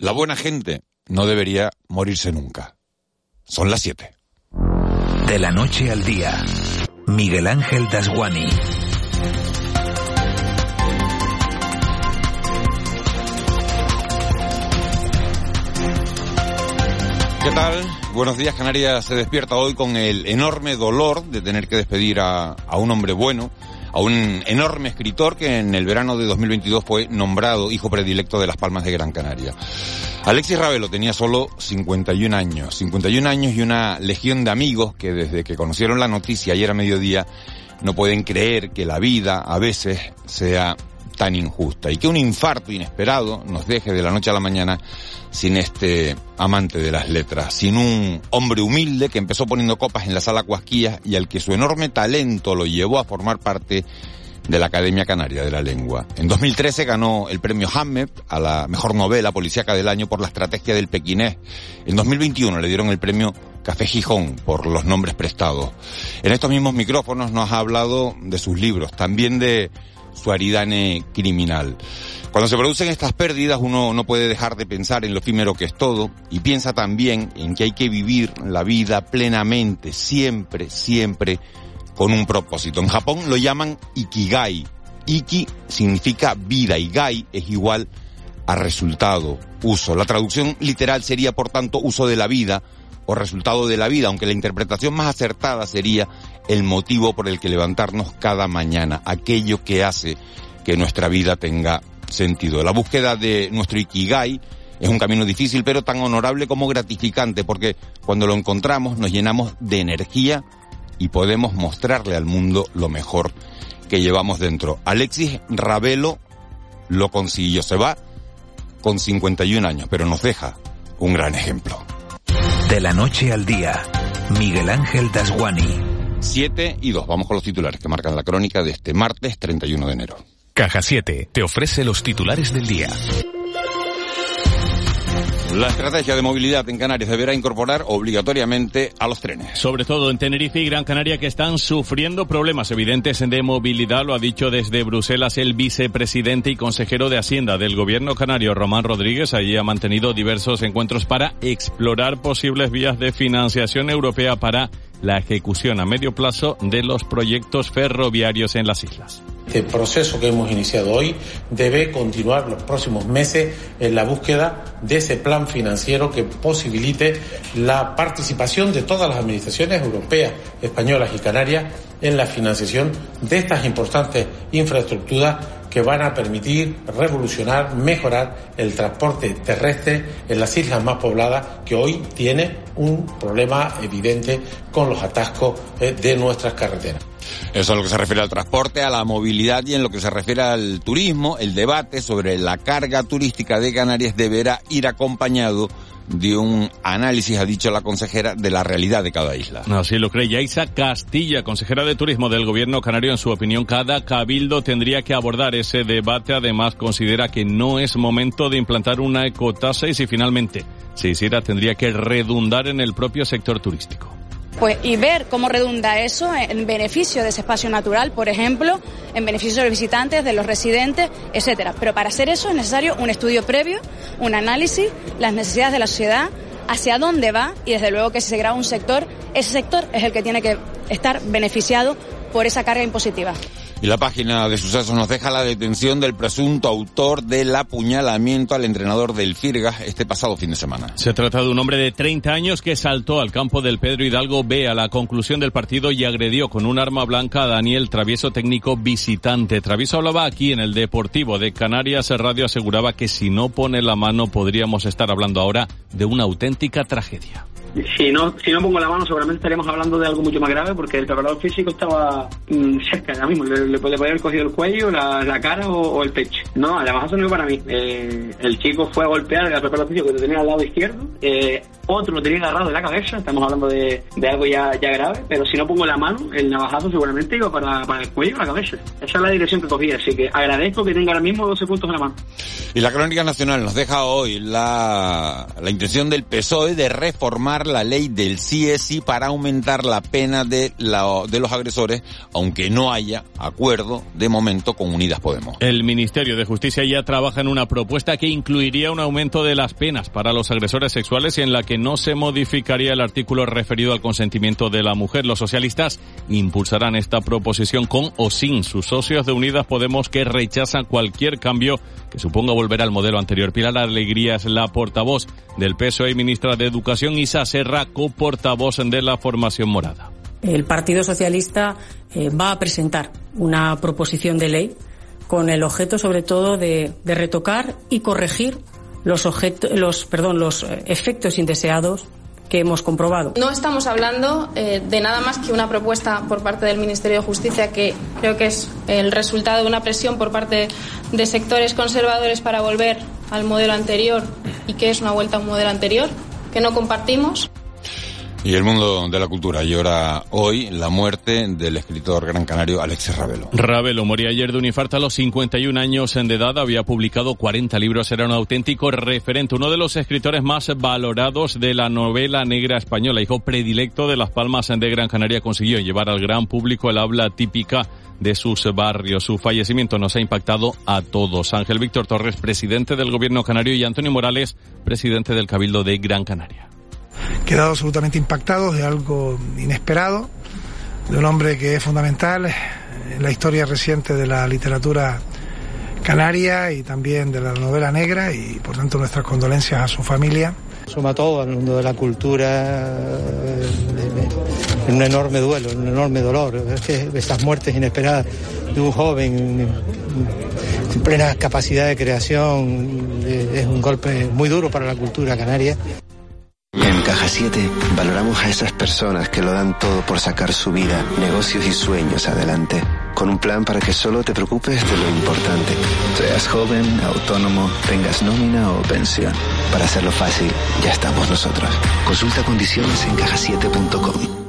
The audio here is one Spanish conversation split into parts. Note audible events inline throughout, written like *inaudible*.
La buena gente no debería morirse nunca. Son las 7. De la noche al día, Miguel Ángel Dasguani. ¿Qué tal? Buenos días, Canarias se despierta hoy con el enorme dolor de tener que despedir a, a, un hombre bueno, a un enorme escritor que en el verano de 2022 fue nombrado hijo predilecto de las Palmas de Gran Canaria. Alexis Ravelo tenía solo 51 años, 51 años y una legión de amigos que desde que conocieron la noticia ayer a mediodía no pueden creer que la vida a veces sea tan injusta y que un infarto inesperado nos deje de la noche a la mañana sin este amante de las letras, sin un hombre humilde que empezó poniendo copas en la sala Cuasquillas y al que su enorme talento lo llevó a formar parte de la Academia Canaria de la Lengua. En 2013 ganó el premio Hammet a la mejor novela policíaca del año por la estrategia del pequinés. En 2021 le dieron el premio Café Gijón por los nombres prestados. En estos mismos micrófonos nos ha hablado de sus libros, también de su aridane criminal. Cuando se producen estas pérdidas uno no puede dejar de pensar en lo efímero que es todo y piensa también en que hay que vivir la vida plenamente, siempre, siempre con un propósito. En Japón lo llaman Ikigai. Iki significa vida y Gai es igual a resultado, uso. La traducción literal sería por tanto uso de la vida o resultado de la vida, aunque la interpretación más acertada sería el motivo por el que levantarnos cada mañana, aquello que hace que nuestra vida tenga sentido. La búsqueda de nuestro Ikigai es un camino difícil, pero tan honorable como gratificante, porque cuando lo encontramos nos llenamos de energía y podemos mostrarle al mundo lo mejor que llevamos dentro. Alexis Ravelo lo consiguió, se va con 51 años, pero nos deja un gran ejemplo. De la noche al día, Miguel Ángel Dasguani. 7 y 2, vamos con los titulares que marcan la crónica de este martes 31 de enero. Caja 7 te ofrece los titulares del día. La estrategia de movilidad en Canarias deberá incorporar obligatoriamente a los trenes. Sobre todo en Tenerife y Gran Canaria que están sufriendo problemas evidentes de movilidad, lo ha dicho desde Bruselas el vicepresidente y consejero de Hacienda del gobierno canario, Román Rodríguez. Allí ha mantenido diversos encuentros para explorar posibles vías de financiación europea para la ejecución a medio plazo de los proyectos ferroviarios en las islas. Este proceso que hemos iniciado hoy debe continuar los próximos meses en la búsqueda de ese plan financiero que posibilite la participación de todas las administraciones europeas, españolas y canarias en la financiación de estas importantes infraestructuras que van a permitir revolucionar, mejorar el transporte terrestre en las islas más pobladas que hoy tiene un problema evidente con los atascos de nuestras carreteras. Eso en lo que se refiere al transporte, a la movilidad y en lo que se refiere al turismo, el debate sobre la carga turística de Canarias deberá ir acompañado de un análisis, ha dicho la consejera, de la realidad de cada isla. Así lo cree Yaisa Castilla, consejera de Turismo del Gobierno canario. En su opinión, cada cabildo tendría que abordar ese debate. Además, considera que no es momento de implantar una ecotasa y si finalmente se hiciera, tendría que redundar en el propio sector turístico pues, y ver cómo redunda eso en beneficio de ese espacio natural, por ejemplo, en beneficio de los visitantes, de los residentes, etcétera. Pero para hacer eso es necesario un estudio previo, un análisis, las necesidades de la sociedad, hacia dónde va y desde luego que si se graba un sector, ese sector es el que tiene que estar beneficiado por esa carga impositiva. Y la página de sucesos nos deja la detención del presunto autor del apuñalamiento al entrenador del Firgas este pasado fin de semana. Se trata de un hombre de 30 años que saltó al campo del Pedro Hidalgo B a la conclusión del partido y agredió con un arma blanca a Daniel Travieso, técnico visitante. Travieso hablaba aquí en el Deportivo de Canarias. Radio aseguraba que si no pone la mano podríamos estar hablando ahora de una auténtica tragedia. Si no, si no pongo la mano, seguramente estaríamos hablando de algo mucho más grave porque el preparador físico estaba mm, cerca ya mismo. Le, le, podía haber cogido el cuello, la, la cara o, el pecho. No, el navajazo no para mí. Eh, el chico fue a golpear al preparador físico que tenía al lado izquierdo. Eh, otro lo tenía agarrado de la cabeza. Estamos hablando de, de algo ya, ya grave. Pero si no pongo la mano, el navajazo seguramente iba para, para el cuello o la cabeza. Esa es la dirección que cogía. Así que agradezco que tenga ahora mismo 12 puntos en la mano. Y la Crónica Nacional nos deja hoy la, la intención del PSOE de reformar la ley del CSI para aumentar la pena de, la, de los agresores, aunque no haya acuerdo de momento con Unidas Podemos. El Ministerio de Justicia ya trabaja en una propuesta que incluiría un aumento de las penas para los agresores sexuales y en la que no se modificaría el artículo referido al consentimiento de la mujer. Los socialistas impulsarán esta proposición con o sin sus socios de Unidas Podemos que rechazan cualquier cambio que suponga volver al modelo anterior. Pilar Alegría es la portavoz del PSOE y ministra de Educación, Isa Serra, coportavoz de la formación morada. El Partido Socialista eh, va a presentar una proposición de ley con el objeto, sobre todo, de, de retocar y corregir los, objetos, los, perdón, los efectos indeseados que hemos comprobado. No estamos hablando eh, de nada más que una propuesta por parte del Ministerio de Justicia que creo que es el resultado de una presión por parte de sectores conservadores para volver al modelo anterior y que es una vuelta a un modelo anterior que no compartimos. Y el mundo de la cultura llora hoy la muerte del escritor gran canario Alexis Ravelo. Ravelo moría ayer de un infarto a los 51 años de edad. Había publicado 40 libros. Era un auténtico referente. Uno de los escritores más valorados de la novela negra española. Hijo predilecto de Las Palmas de Gran Canaria. Consiguió llevar al gran público el habla típica de sus barrios. Su fallecimiento nos ha impactado a todos. Ángel Víctor Torres, presidente del gobierno canario, y Antonio Morales, presidente del Cabildo de Gran Canaria quedado absolutamente impactados de algo inesperado, de un hombre que es fundamental en la historia reciente de la literatura canaria y también de la novela negra y por tanto nuestras condolencias a su familia. Suma todo al mundo de la cultura, en un enorme duelo, un enorme dolor. Es que estas muertes inesperadas de un joven en plena capacidad de creación es un golpe muy duro para la cultura canaria. En Caja 7 valoramos a esas personas que lo dan todo por sacar su vida, negocios y sueños adelante. Con un plan para que solo te preocupes de lo importante. Seas joven, autónomo, tengas nómina o pensión. Para hacerlo fácil, ya estamos nosotros. Consulta condiciones en cajasiete.com.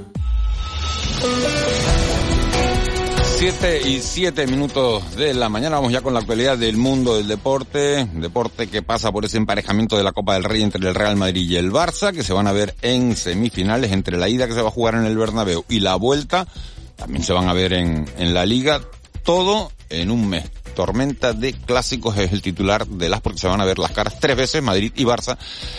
7 y 7 minutos de la mañana. Vamos ya con la actualidad del mundo del deporte. Deporte que pasa por ese emparejamiento de la Copa del Rey entre el Real Madrid y el Barça, que se van a ver en semifinales entre la ida que se va a jugar en el Bernabéu y la vuelta. También se van a ver en, en la Liga. Todo en un mes tormenta de clásicos es el titular de las porque se van a ver las caras tres veces, Madrid y Barça,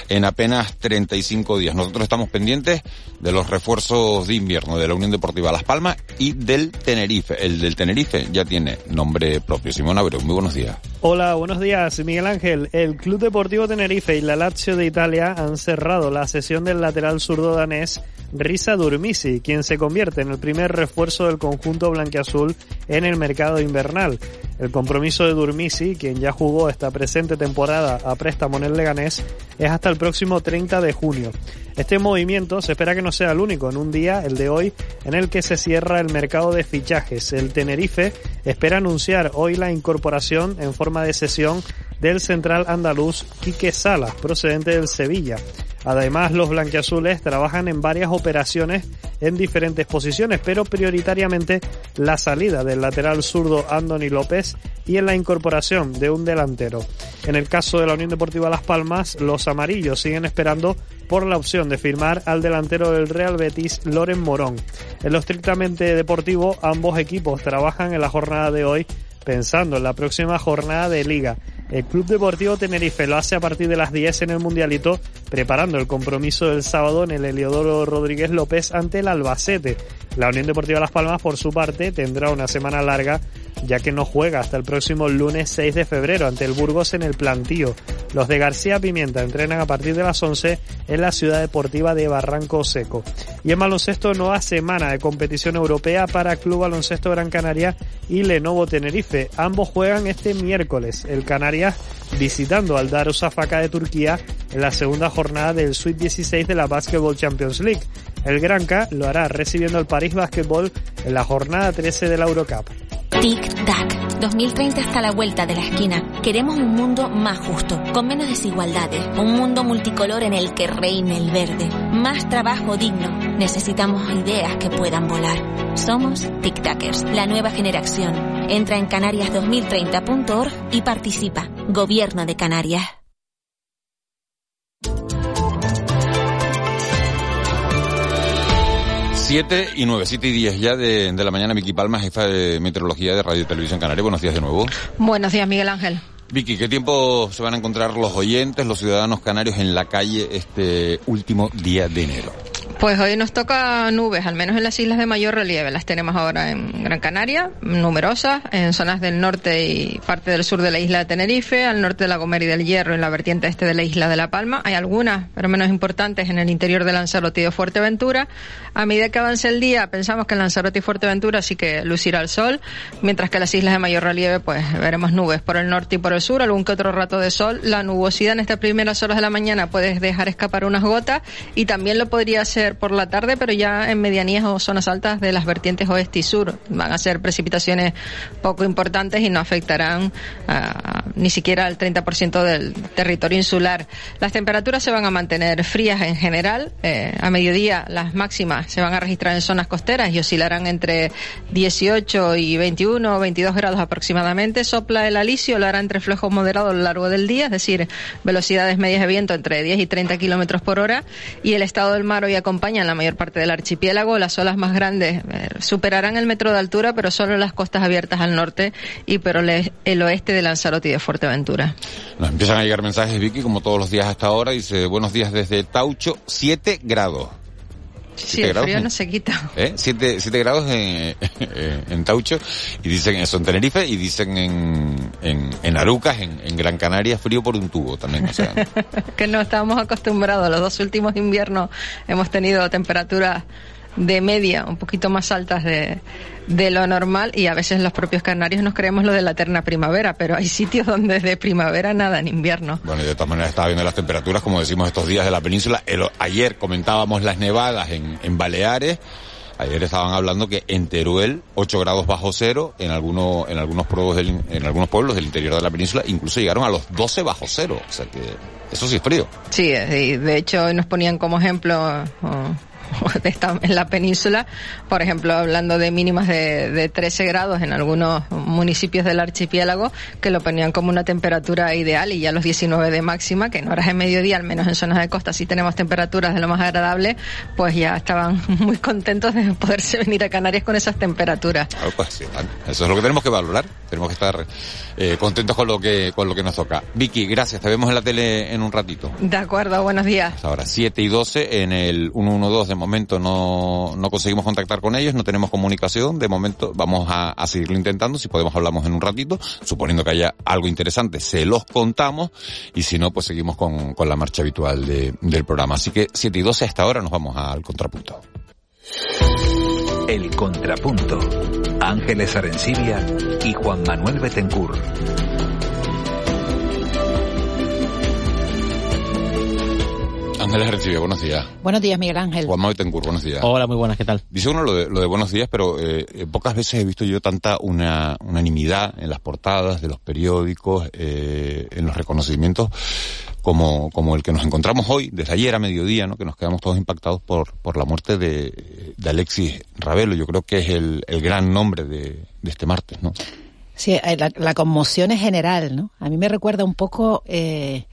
en apenas 35 días. Nosotros estamos pendientes de los refuerzos de invierno de la Unión Deportiva Las Palmas y del Tenerife. El del Tenerife ya tiene nombre propio. Simón Abreu, muy buenos días. Hola, buenos días, Miguel Ángel. El Club Deportivo Tenerife y la Lazio de Italia han cerrado la sesión del lateral zurdo danés Risa Durmisi, quien se convierte en el primer refuerzo del conjunto blanquiazul en el mercado invernal. El compromiso de Durmisi, quien ya jugó esta presente temporada a préstamo en el Leganés, es hasta el próximo 30 de junio. Este movimiento se espera que no sea el único en un día, el de hoy, en el que se cierra el mercado de fichajes. El Tenerife espera anunciar hoy la incorporación en forma de sesión del central andaluz Quique Salas, procedente del Sevilla. Además, los blanquiazules trabajan en varias operaciones en diferentes posiciones, pero prioritariamente la salida del lateral zurdo Andoni López y en la incorporación de un delantero. En el caso de la Unión Deportiva Las Palmas, los amarillos siguen esperando por la opción de firmar al delantero del Real Betis, Loren Morón. En lo estrictamente deportivo, ambos equipos trabajan en la jornada de hoy pensando en la próxima jornada de liga. El Club Deportivo Tenerife lo hace a partir de las 10 en el Mundialito, preparando el compromiso del sábado en el Heliodoro Rodríguez López ante el Albacete. La Unión Deportiva Las Palmas, por su parte, tendrá una semana larga ya que no juega hasta el próximo lunes 6 de febrero ante el Burgos en el plantío. Los de García Pimienta entrenan a partir de las 11 en la ciudad deportiva de Barranco Seco. Y en baloncesto, nueva semana de competición europea para Club Baloncesto Gran Canaria y Lenovo Tenerife. Ambos juegan este miércoles. El Canarias visitando al Darusafaka de Turquía en la segunda jornada del Sweet 16 de la Basketball Champions League. El Granca lo hará recibiendo al París Basketball en la jornada 13 de la Eurocup. Tic-tac. 2030 está a la vuelta de la esquina. Queremos un mundo más justo, con menos desigualdades, un mundo multicolor en el que reine el verde, más trabajo digno. Necesitamos ideas que puedan volar. Somos Tic-Tackers, la nueva generación. Entra en canarias2030.org y participa. Gobierno de Canarias. 7 y 9, 7 y 10 ya de, de la mañana, Vicky Palma, jefa de meteorología de Radio y Televisión Canaria. Buenos días de nuevo. Buenos días, Miguel Ángel. Vicky, ¿qué tiempo se van a encontrar los oyentes, los ciudadanos canarios en la calle este último día de enero? Pues hoy nos toca nubes, al menos en las islas de mayor relieve. Las tenemos ahora en Gran Canaria, numerosas, en zonas del norte y parte del sur de la isla de Tenerife, al norte de la Gomera y del Hierro, en la vertiente este de la isla de La Palma. Hay algunas, pero menos importantes, en el interior de Lanzarote y de Fuerteventura. A medida que avance el día, pensamos que en Lanzarote y Fuerteventura sí que lucirá el sol, mientras que las islas de mayor relieve, pues veremos nubes por el norte y por el sur, algún que otro rato de sol. La nubosidad en estas primeras horas de la mañana puede dejar escapar unas gotas y también lo podría por la tarde, pero ya en medianías o zonas altas de las vertientes oeste y sur. Van a ser precipitaciones poco importantes y no afectarán uh, ni siquiera al 30% del territorio insular. Las temperaturas se van a mantener frías en general. Eh, a mediodía las máximas se van a registrar en zonas costeras y oscilarán entre 18 y 21 o 22 grados aproximadamente. Sopla el alisio, lo hará entre flujos moderados a lo largo del día, es decir, velocidades medias de viento entre 10 y 30 kilómetros por hora. Y el estado del mar hoy acompaña en la mayor parte del archipiélago. Las olas más grandes eh, superarán el metro de altura, pero solo las costas abiertas al norte y pero el oeste de Lanzarote y de Fuerteventura. Nos empiezan a llegar mensajes, Vicky, como todos los días hasta ahora. Dice, buenos días desde Taucho, 7 grados. Sí, el frío no se quita. ¿Eh? Siete, siete grados en, en, Taucho y dicen eso en Tenerife y dicen en, en, en Arucas, en, en, Gran Canaria, frío por un tubo también. O sea. *laughs* que no estábamos acostumbrados. Los dos últimos inviernos hemos tenido temperaturas de media un poquito más altas de, de lo normal y a veces los propios canarios nos creemos lo de la eterna primavera, pero hay sitios donde de primavera nada en invierno. Bueno, y de todas maneras estaba viendo las temperaturas, como decimos estos días de la península. El, ayer comentábamos las nevadas en, en Baleares. Ayer estaban hablando que en Teruel 8 grados bajo cero, en algunos en algunos pueblos del, en algunos pueblos del interior de la península incluso llegaron a los 12 bajo cero, o sea que eso sí es frío. Sí, de hecho hoy nos ponían como ejemplo oh, *laughs* en la península, por ejemplo, hablando de mínimas de, de 13 grados en algunos municipios del archipiélago, que lo ponían como una temperatura ideal y ya los 19 de máxima, que en horas de mediodía, al menos en zonas de costa, sí tenemos temperaturas de lo más agradable, pues ya estaban *laughs* muy contentos de poderse venir a Canarias con esas temperaturas. Claro, pues sí, eso es lo que tenemos que valorar, tenemos que estar eh, contentos con lo que con lo que nos toca. Vicky, gracias, te vemos en la tele en un ratito. De acuerdo, buenos días. Ahora 7 y 12 en el 112 de momento no, no conseguimos contactar con ellos, no tenemos comunicación, de momento vamos a, a seguirlo intentando, si podemos hablamos en un ratito, suponiendo que haya algo interesante, se los contamos y si no, pues seguimos con, con la marcha habitual de, del programa. Así que 7 y 12 hasta ahora nos vamos al contrapunto. El contrapunto. Ángeles Arencibia y Juan Manuel Betencur. Ángeles Arencibia, buenos días. Buenos días, Miguel Ángel. Juan Manuel Betancourt, buenos días. Hola, muy buenas, ¿qué tal? Dice uno lo de, lo de buenos días, pero eh, pocas veces he visto yo tanta una, unanimidad en las portadas de los periódicos, eh, en los reconocimientos, como, como el que nos encontramos hoy, desde ayer a mediodía, ¿no? que nos quedamos todos impactados por, por la muerte de, de Alexis Ravelo. Yo creo que es el, el gran nombre de, de este martes, ¿no? Sí, la, la, conmoción es general, ¿no? A mí me recuerda un poco, eh,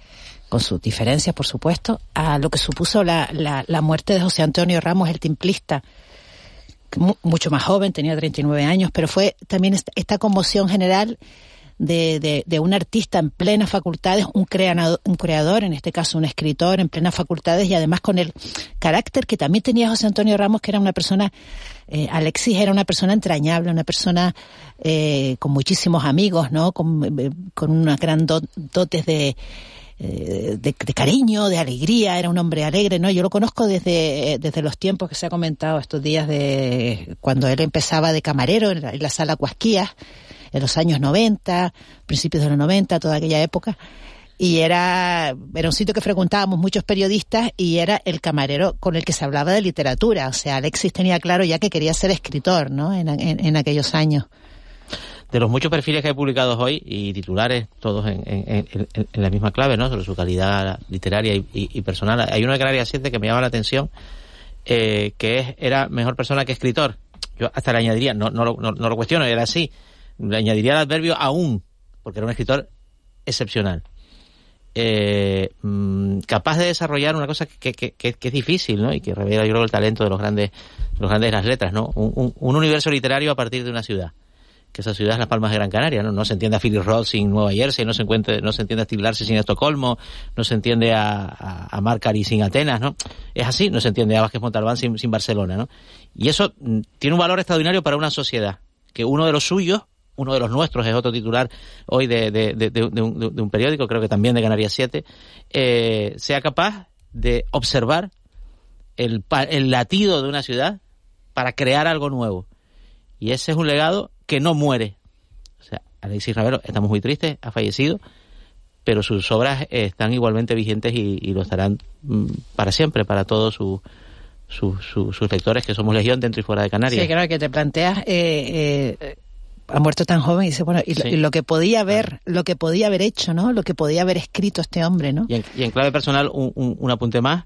con sus diferencias, por supuesto, a lo que supuso la, la, la muerte de José Antonio Ramos, el timplista, mucho más joven, tenía 39 años, pero fue también esta, conmoción general de, de, de, un artista en plenas facultades, un creador, un creador, en este caso un escritor en plenas facultades y además con el carácter que también tenía José Antonio Ramos, que era una persona, eh, Alexis era una persona entrañable, una persona eh, con muchísimos amigos, ¿no? Con, eh, con una gran do, dotes de, de, de, cariño, de alegría, era un hombre alegre, ¿no? Yo lo conozco desde, desde los tiempos que se ha comentado estos días de cuando él empezaba de camarero en la, en la sala Cuasquías, en los años 90, principios de los 90, toda aquella época. y era, era un sitio que frecuentábamos muchos periodistas y era el camarero con el que se hablaba de literatura. O sea, Alexis tenía claro ya que quería ser escritor, ¿no? En, en, aquellos años. De los muchos perfiles que he publicado hoy y titulares, todos en, en, la misma clave, ¿no? Sobre su calidad literaria y, personal. Hay uno de Canarias 7 que me llama la atención, eh, que es, era mejor persona que escritor. Yo hasta le añadiría, no, no, lo cuestiono, era así, le añadiría el adverbio aún, porque era un escritor excepcional eh, mm, capaz de desarrollar una cosa que, que, es difícil, ¿no? Y que revela, yo creo, el talento de los grandes, los grandes de las letras, ¿no? Un, universo literario a partir de una ciudad. Que esa ciudad es Las Palmas de Gran Canaria, ¿no? No se entiende a Philip Roth sin Nueva Jersey, no se, encuentre, no se entiende a Steve sin Estocolmo, no se entiende a, a, a Marcari sin Atenas, ¿no? Es así, no se entiende a Vázquez Montalbán sin, sin Barcelona, ¿no? Y eso mm, tiene un valor extraordinario para una sociedad, que uno de los suyos uno de los nuestros es otro titular hoy de, de, un, periódico, creo que también de Canarias 7, eh, sea capaz de observar el, el latido de una ciudad para crear algo nuevo. Y ese es un legado que no muere. O sea, Alexis Ravero, estamos muy tristes, ha fallecido, pero sus obras están igualmente vigentes y, lo estarán mm, para siempre, para todos sus sus lectores, que somos legión dentro y fuera de Canarias. Sí, claro, que te planteas eh, eh, ha muerto tan joven y dice, bueno, y, lo, que podía haber, lo que podía haber hecho, ¿no? Lo que podía haber escrito este hombre, ¿no? Y en, clave personal, un, un, apunte más,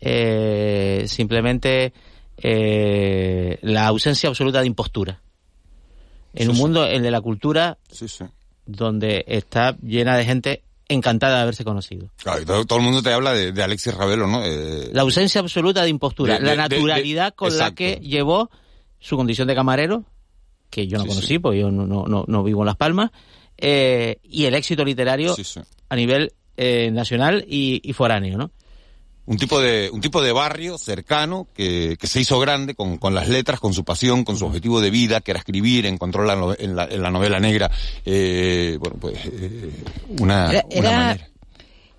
eh, simplemente eh, la ausencia absoluta de impostura. En un mundo, el de la cultura, donde está llena de gente encantada de haberse conocido. Claro, todo, el mundo te habla de, Alexis Ravelo, ¿no? Eh, la ausencia absoluta de impostura, la naturalidad con la que llevó su condición de camarero, que yo no conocí, porque yo no, no, no, vivo en Las Palmas, eh, y el éxito literario a nivel eh, nacional y, y, foráneo, ¿no? Un tipo de, un tipo de barrio cercano que, que se hizo grande con, con, las letras, con su pasión, con su objetivo de vida, que era escribir, encontró la, en, la, en la novela negra, eh, bueno, pues, eh, una, una manera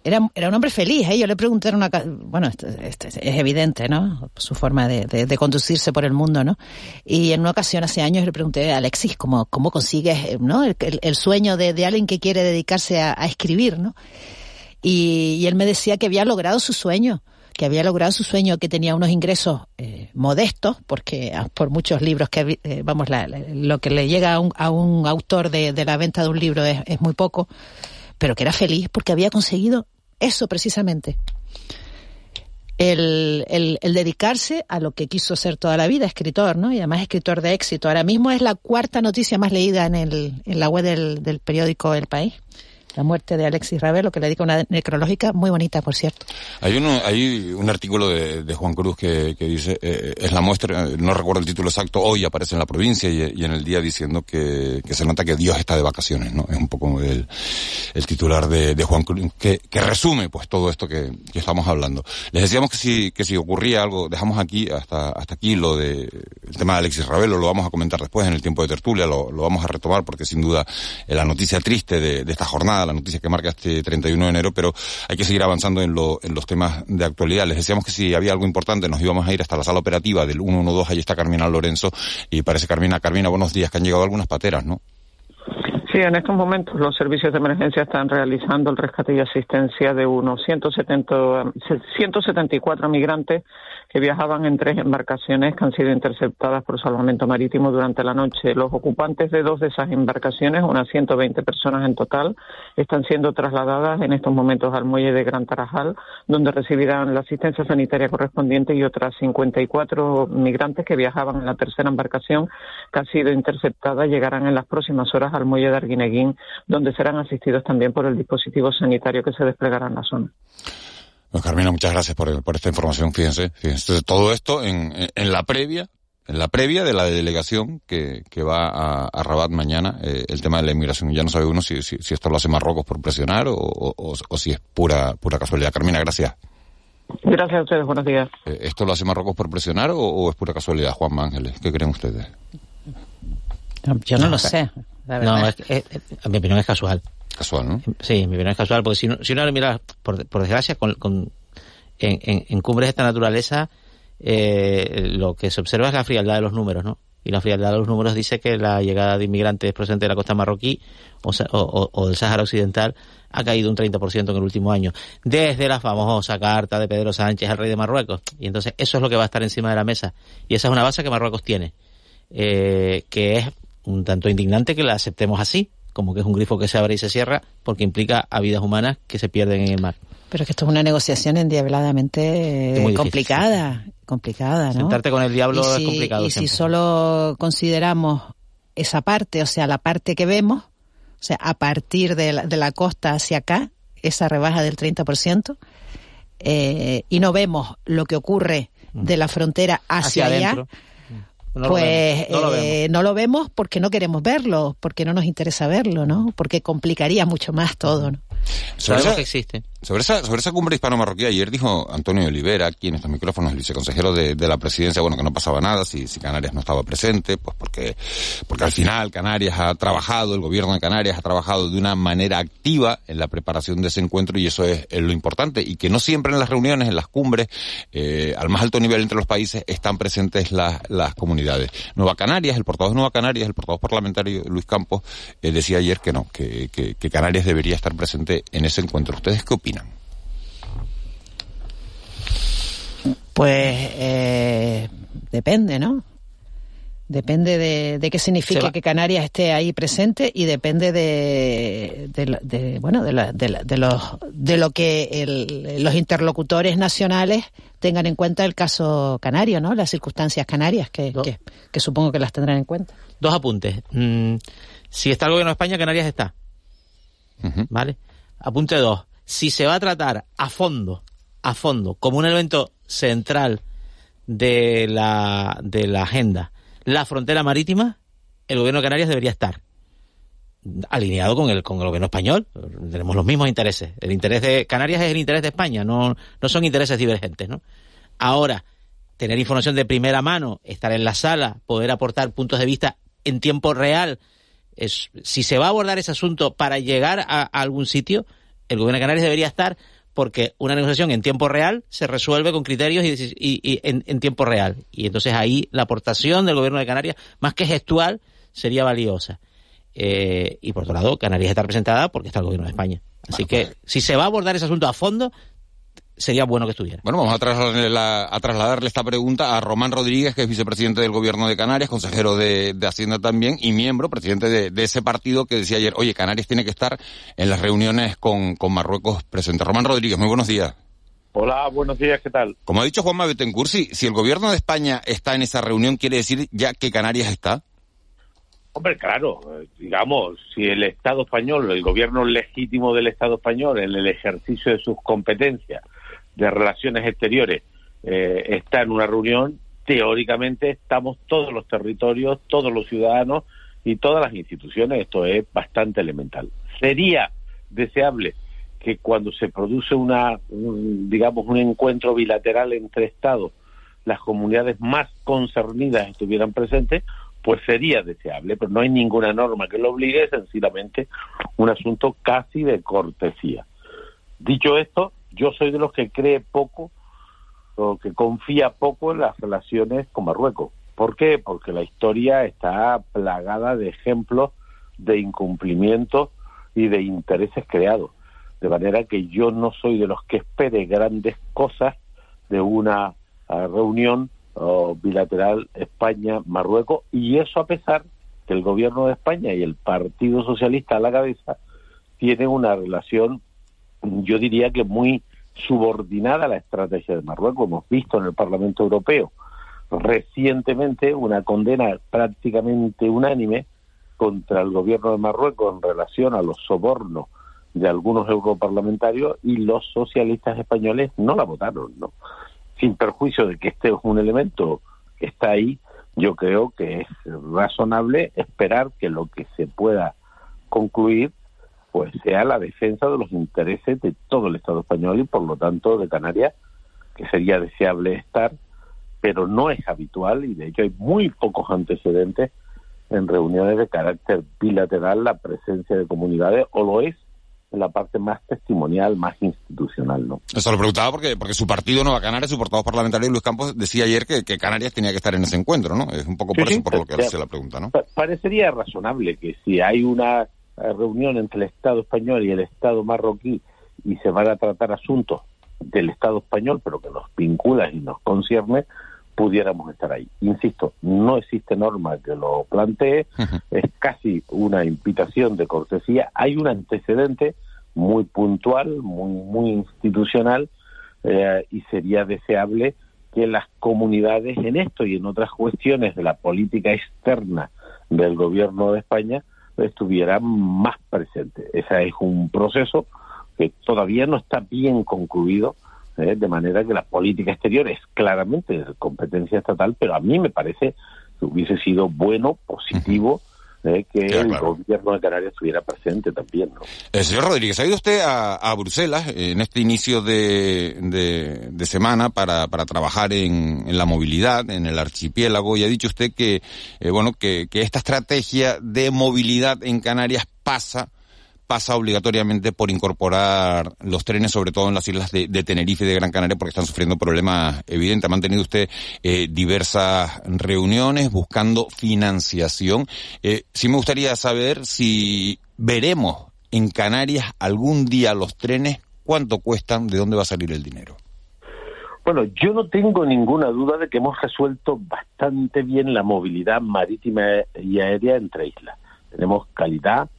era, era un hombre feliz, ¿eh? Yo le pregunté una bueno, esto, es evidente, ¿no? Su forma de, de, conducirse por el mundo, ¿no? Y en una ocasión hace años le pregunté a Alexis cómo, cómo consigues, ¿no? El, el sueño de, de, alguien que quiere dedicarse a, a escribir, ¿no? Y, y, él me decía que había logrado su sueño, que había logrado su sueño, que tenía unos ingresos eh, modestos, porque ah, por muchos libros que, eh, vamos, la, lo que le llega a un, a un autor de, la venta de un libro es, es muy poco, pero que era feliz porque había conseguido eso precisamente. El, el, dedicarse a lo que quiso ser toda la vida, escritor, ¿no? Y además escritor de éxito. Ahora mismo es la cuarta noticia más leída en, el, en la web del, del periódico El País la muerte de Alexis Ravelo, que le dedica una necrológica muy bonita, por cierto. Hay, uno, hay un artículo de, de Juan Cruz que, que dice, eh, es la muestra, no recuerdo el título exacto, hoy aparece en la provincia y, y en el día diciendo que, que, se nota que Dios está de vacaciones, ¿no? Es un poco el, el titular de, Juan Cruz, que, que resume pues todo esto que, estamos hablando. Les decíamos que si, que si ocurría algo, dejamos aquí, hasta, hasta aquí lo de, el tema de Alexis Ravelo, lo vamos a comentar después en el tiempo de tertulia, lo, vamos a retomar porque sin duda la noticia triste de esta jornada la noticia que marca este 31 de enero, pero hay que seguir avanzando en, lo, en los temas de actualidad. Les decíamos que si había algo importante nos íbamos a ir hasta la sala operativa del 112, ahí está Carmina Lorenzo, y parece Carmina, Carmina, buenos días, que han llegado algunas pateras, ¿no? Sí, en estos momentos los servicios de emergencia están realizando el rescate y asistencia de unos 170, 174 migrantes que viajaban en tres embarcaciones que han sido interceptadas por salvamento marítimo durante la noche. Los ocupantes de dos de esas embarcaciones, unas 120 personas en total, están siendo trasladadas en estos momentos al muelle de Gran Tarajal, donde recibirán la asistencia sanitaria correspondiente y otras 54 migrantes que viajaban en la tercera embarcación que ha sido interceptada llegarán en las próximas horas al muelle de Arguineguín, donde serán asistidos también por el dispositivo sanitario que se desplegará en la zona. Bueno, Carmina, muchas gracias por, por esta información. Fíjense, fíjense, todo esto en, en, la previa, en la previa de la delegación que, que va a, a Rabat mañana, eh, el tema de la inmigración. Ya no sabe uno si, si, esto lo hace Marruecos por presionar o, o, o, si es pura, pura casualidad. Carmina, gracias. Gracias a ustedes, buenos días. Eh, ¿Esto lo hace Marruecos por presionar o, es pura casualidad, Juan Ángeles? ¿Qué creen ustedes? Yo no, lo sé. No, es, es, mi opinión es casual. Casual, ¿no? Sí, mi opinión es casual, porque si, no, si uno mira, por, por desgracia, con, con en, en, en, cumbres de esta naturaleza, eh, lo que se observa es la frialdad de los números, ¿no? y la frialdad de los números dice que la llegada de inmigrantes procedentes de la costa marroquí o, del Sáhara Occidental ha caído un 30% en el último año, desde la famosa carta de Pedro Sánchez al rey de Marruecos. Y entonces eso es lo que va a estar encima de la mesa. Y esa es una base que Marruecos tiene, eh, que es un tanto indignante que la aceptemos así, como que es un grifo que se abre y se cierra, porque implica a vidas humanas que se pierden en el mar. Pero es que esto es una negociación endiabladamente complicada, complicada, ¿no? Sentarte con el diablo es complicado. Y si solo consideramos esa parte, o sea, la parte que vemos, o sea, a partir de la, de la costa hacia acá, esa rebaja del 30%, eh, y no vemos lo que ocurre mm. de la frontera hacia, allá, pues eh, no lo, vemos porque no queremos verlo, porque no nos interesa verlo, ¿no? Porque complicaría mucho más todo, ¿no? Sabemos que existe. Sobre esa, sobre esa cumbre hispano-marroquí, ayer dijo Antonio Olivera, aquí en estos micrófonos, el viceconsejero de, de la presidencia, bueno, que no pasaba nada si, si Canarias no estaba presente, pues porque, porque al final Canarias ha trabajado, el gobierno de Canarias ha trabajado de una manera activa en la preparación de ese encuentro y eso es, lo importante y que no siempre en las reuniones, en las cumbres, eh, al más alto nivel entre los países están presentes las, las comunidades. Nueva Canarias, el portavoz de Nueva Canarias, el portavoz parlamentario Luis Campos, eh, decía ayer que no, que, que, que Canarias debería estar presente en ese encuentro. ¿Ustedes qué opinan? Pues eh, depende, ¿no? Depende de, qué significa que Canarias esté ahí presente y depende de, de, bueno de, de, los, de lo que los interlocutores nacionales tengan en cuenta el caso canario, ¿no? Las circunstancias canarias que, que, supongo que las tendrán en cuenta. Dos apuntes. Mm, si está el gobierno de España, Canarias está. ¿Vale? Apunte dos si se va a tratar a fondo, a fondo, como un elemento central de la, de la agenda, la frontera marítima, el gobierno de Canarias debería estar alineado con el, con el gobierno español. Tenemos los mismos intereses. El interés de Canarias es el interés de España, no, no son intereses divergentes, ¿no? Ahora, tener información de primera mano, estar en la sala, poder aportar puntos de vista en tiempo real, es, si se va a abordar ese asunto para llegar a algún sitio, el gobierno de Canarias debería estar porque una negociación en tiempo real se resuelve con criterios y, en, tiempo real. Y entonces ahí la aportación del gobierno de Canarias, más que gestual, sería valiosa. Eh, y por otro lado, Canarias está representada porque está el gobierno de España. Así que pues si se va a abordar ese asunto a fondo, sería bueno que estuviera. Bueno, vamos a trasladarle, a trasladarle, esta pregunta a Román Rodríguez, que es vicepresidente del Gobierno de Canarias, consejero de, Hacienda también y miembro, presidente de, ese partido que decía ayer, oye, Canarias tiene que estar en las reuniones con, Marruecos presente. Román Rodríguez, muy buenos días. Hola, buenos días, ¿qué tal? Como ha dicho Juanma Betancourt, si, si el Gobierno de España está en esa reunión, ¿quiere decir ya que Canarias está? Hombre, claro, digamos, si el Estado español, el gobierno legítimo del Estado español, en el ejercicio de sus competencias, de Relaciones Exteriores eh, está en una reunión, teóricamente estamos todos los territorios, todos los ciudadanos y todas las instituciones. Esto es bastante elemental. Sería deseable que cuando se produce una, digamos, un encuentro bilateral entre Estados, las comunidades más concernidas estuvieran presentes, pues sería deseable, pero no hay ninguna norma que lo obligue, sencillamente un asunto casi de cortesía. Dicho esto, yo soy de los que cree poco o que confía poco en las relaciones con Marruecos. ¿Por qué? Porque la historia está plagada de ejemplos de incumplimiento y de intereses creados. De manera que yo no soy de los que espere grandes cosas de una ah, reunión bilateral España-Marruecos y eso a pesar que el gobierno de España y el Partido Socialista a la cabeza tienen una relación yo diría que muy subordinada a la estrategia de Marruecos. Hemos visto en el Parlamento Europeo recientemente una condena prácticamente unánime contra el gobierno de Marruecos en relación a los sobornos de algunos europarlamentarios y los socialistas españoles no la votaron, ¿no? Sin perjuicio de que este es un elemento que está ahí, yo creo que es razonable esperar que lo que se pueda concluir pues sea la defensa de los intereses de todo el Estado español y por lo tanto de Canarias, que sería deseable estar, pero no es habitual y de hecho hay muy pocos antecedentes en reuniones de carácter bilateral la presencia de comunidades, o lo es en la parte más testimonial, más institucional, ¿no? Eso lo preguntaba porque, porque su partido Nueva Canarias, su portavoz parlamentario Luis Campos, decía ayer que, que Canarias tenía que estar en ese encuentro, ¿no? Es un poco por Sí, eso sí, por lo que hace la pregunta, ¿no? Pa- Parecería razonable que si hay una reunión entre el Estado español y el Estado marroquí y se van a tratar asuntos del Estado español, pero que nos vincula y nos concierne, pudiéramos estar ahí. Insisto, no existe norma que lo plantee, es casi una invitación de cortesía. Hay un antecedente muy puntual, muy, muy institucional, eh, y sería deseable que las comunidades en esto y en otras cuestiones de la política externa del gobierno de España estuvieran más presentes. Ese es un proceso que todavía no está bien concluido, eh, de manera que la política exterior es claramente competencia estatal, pero a mí me parece que hubiese sido bueno, positivo, eh, que el claro. gobierno de Canarias estuviera presente también. ¿no? Eh, señor Rodríguez, ha ido usted a, a Bruselas en este inicio de, de- de semana para, para trabajar en, en la movilidad, en el archipiélago, y ha dicho usted que, eh, bueno, que, que esta estrategia de movilidad en Canarias pasa pasa obligatoriamente por incorporar los trenes, sobre todo en las islas de, Tenerife y de Gran Canaria, porque están sufriendo problemas evidentes. Ha mantenido usted eh, diversas reuniones buscando financiación. Eh, sí me gustaría saber si veremos en Canarias algún día los trenes, cuánto cuestan, de dónde va a salir el dinero. Bueno, yo no tengo ninguna duda de que hemos resuelto bastante bien la movilidad marítima y aérea entre islas. Tenemos calidad,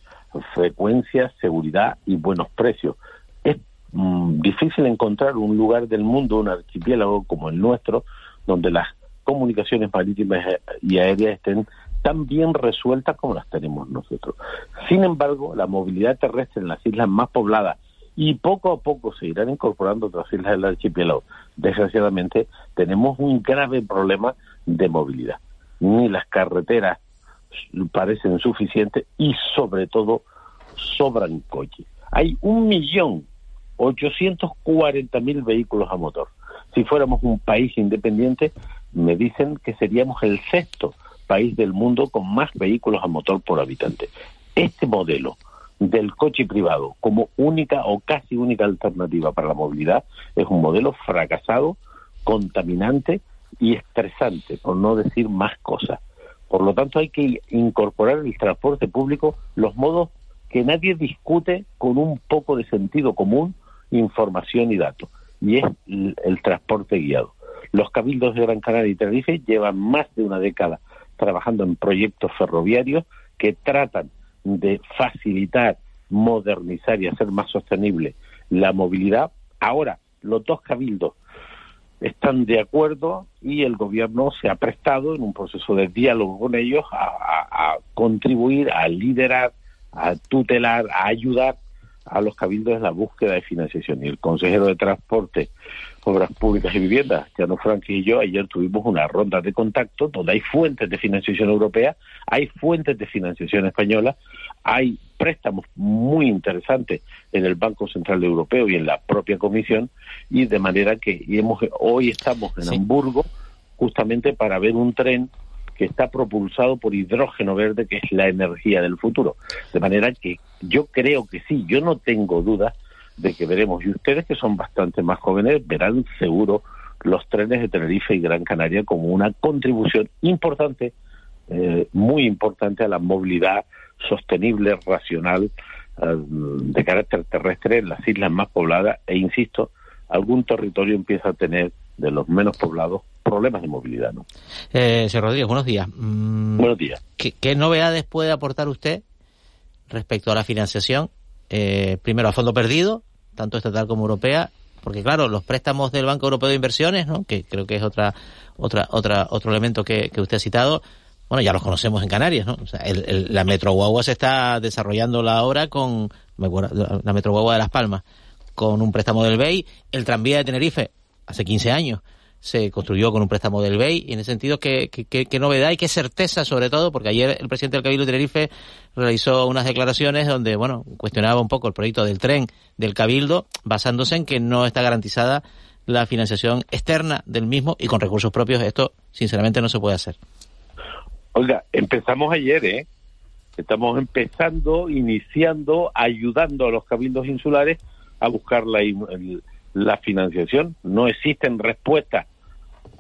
frecuencia, seguridad y buenos precios. Es mm, difícil encontrar un lugar del mundo, un archipiélago como el nuestro, donde las comunicaciones marítimas y aéreas estén tan bien resueltas como las tenemos nosotros. Sin embargo, la movilidad terrestre en las islas más pobladas y poco a poco se irán incorporando otras islas del archipiélago. Desgraciadamente, tenemos un grave problema de movilidad. Ni las carreteras parecen suficientes y, sobre todo, sobran coches. Hay un millón ochocientos cuarenta mil vehículos a motor. Si fuéramos un país independiente, me dicen que seríamos el sexto país del mundo con más vehículos a motor por habitante. Este modelo del coche privado como única o casi única alternativa para la movilidad es un modelo fracasado, contaminante y estresante, por no decir más cosas. Por lo tanto, hay que incorporar el transporte público los modos que nadie discute con un poco de sentido común, información y datos, y es el, el transporte guiado. Los cabildos de Gran Canaria y Tenerife llevan más de una década trabajando en proyectos ferroviarios que tratan de facilitar, modernizar y hacer más sostenible la movilidad. Ahora, los dos cabildos están de acuerdo y el gobierno se ha prestado en un proceso de diálogo con ellos a, contribuir, a liderar, a tutelar, a ayudar a los cabildos en la búsqueda de financiación. Y el consejero de Transporte, Obras Públicas y Viviendas, Tiano Franqui y yo, ayer tuvimos una ronda de contacto donde hay fuentes de financiación europea, hay fuentes de financiación española, hay préstamos muy interesantes en el Banco Central Europeo y en la propia Comisión, y de manera que y hemos, hoy estamos en Hamburgo justamente para ver un tren que está propulsado por hidrógeno verde, que es la energía del futuro. De manera que yo creo que sí, yo no tengo duda de que veremos. Y ustedes que son bastante más jóvenes verán seguro los trenes de Tenerife y Gran Canaria como una contribución importante, eh, muy importante a la movilidad sostenible, racional, eh, de carácter terrestre en las islas más pobladas. E insisto, algún territorio empieza a tener, de los menos poblados, problemas de movilidad. ¿no? Eh, señor Rodríguez, buenos días. Mm, Buenos días. ¿qué, qué novedades puede aportar usted respecto a la financiación? Eh, primero, a fondo perdido, tanto estatal como europea, porque claro, los préstamos del Banco Europeo de Inversiones, ¿no? que creo que es otra, otra, otra, otro elemento que, que usted ha citado, bueno, ya los conocemos en Canarias, ¿no? O sea, el- el- la Metro Guagua se está desarrollando la obra con, me acuerdo, la Metro Guagua de Las Palmas, con un préstamo del BEI, el tranvía de Tenerife, hace 15 años, se construyó con un préstamo del BEI, y en ese sentido, ¿qué, qué, qué- novedad y qué certeza, sobre todo? Porque ayer el presidente del Cabildo de Tenerife realizó unas declaraciones donde, bueno, cuestionaba un poco el proyecto del tren del Cabildo, basándose en que no está garantizada la financiación externa del mismo y con recursos propios esto, sinceramente, no se puede hacer. Oiga, empezamos ayer, ¿eh? Estamos empezando, iniciando, ayudando a los cabildos insulares a buscar la, la financiación. No existen respuestas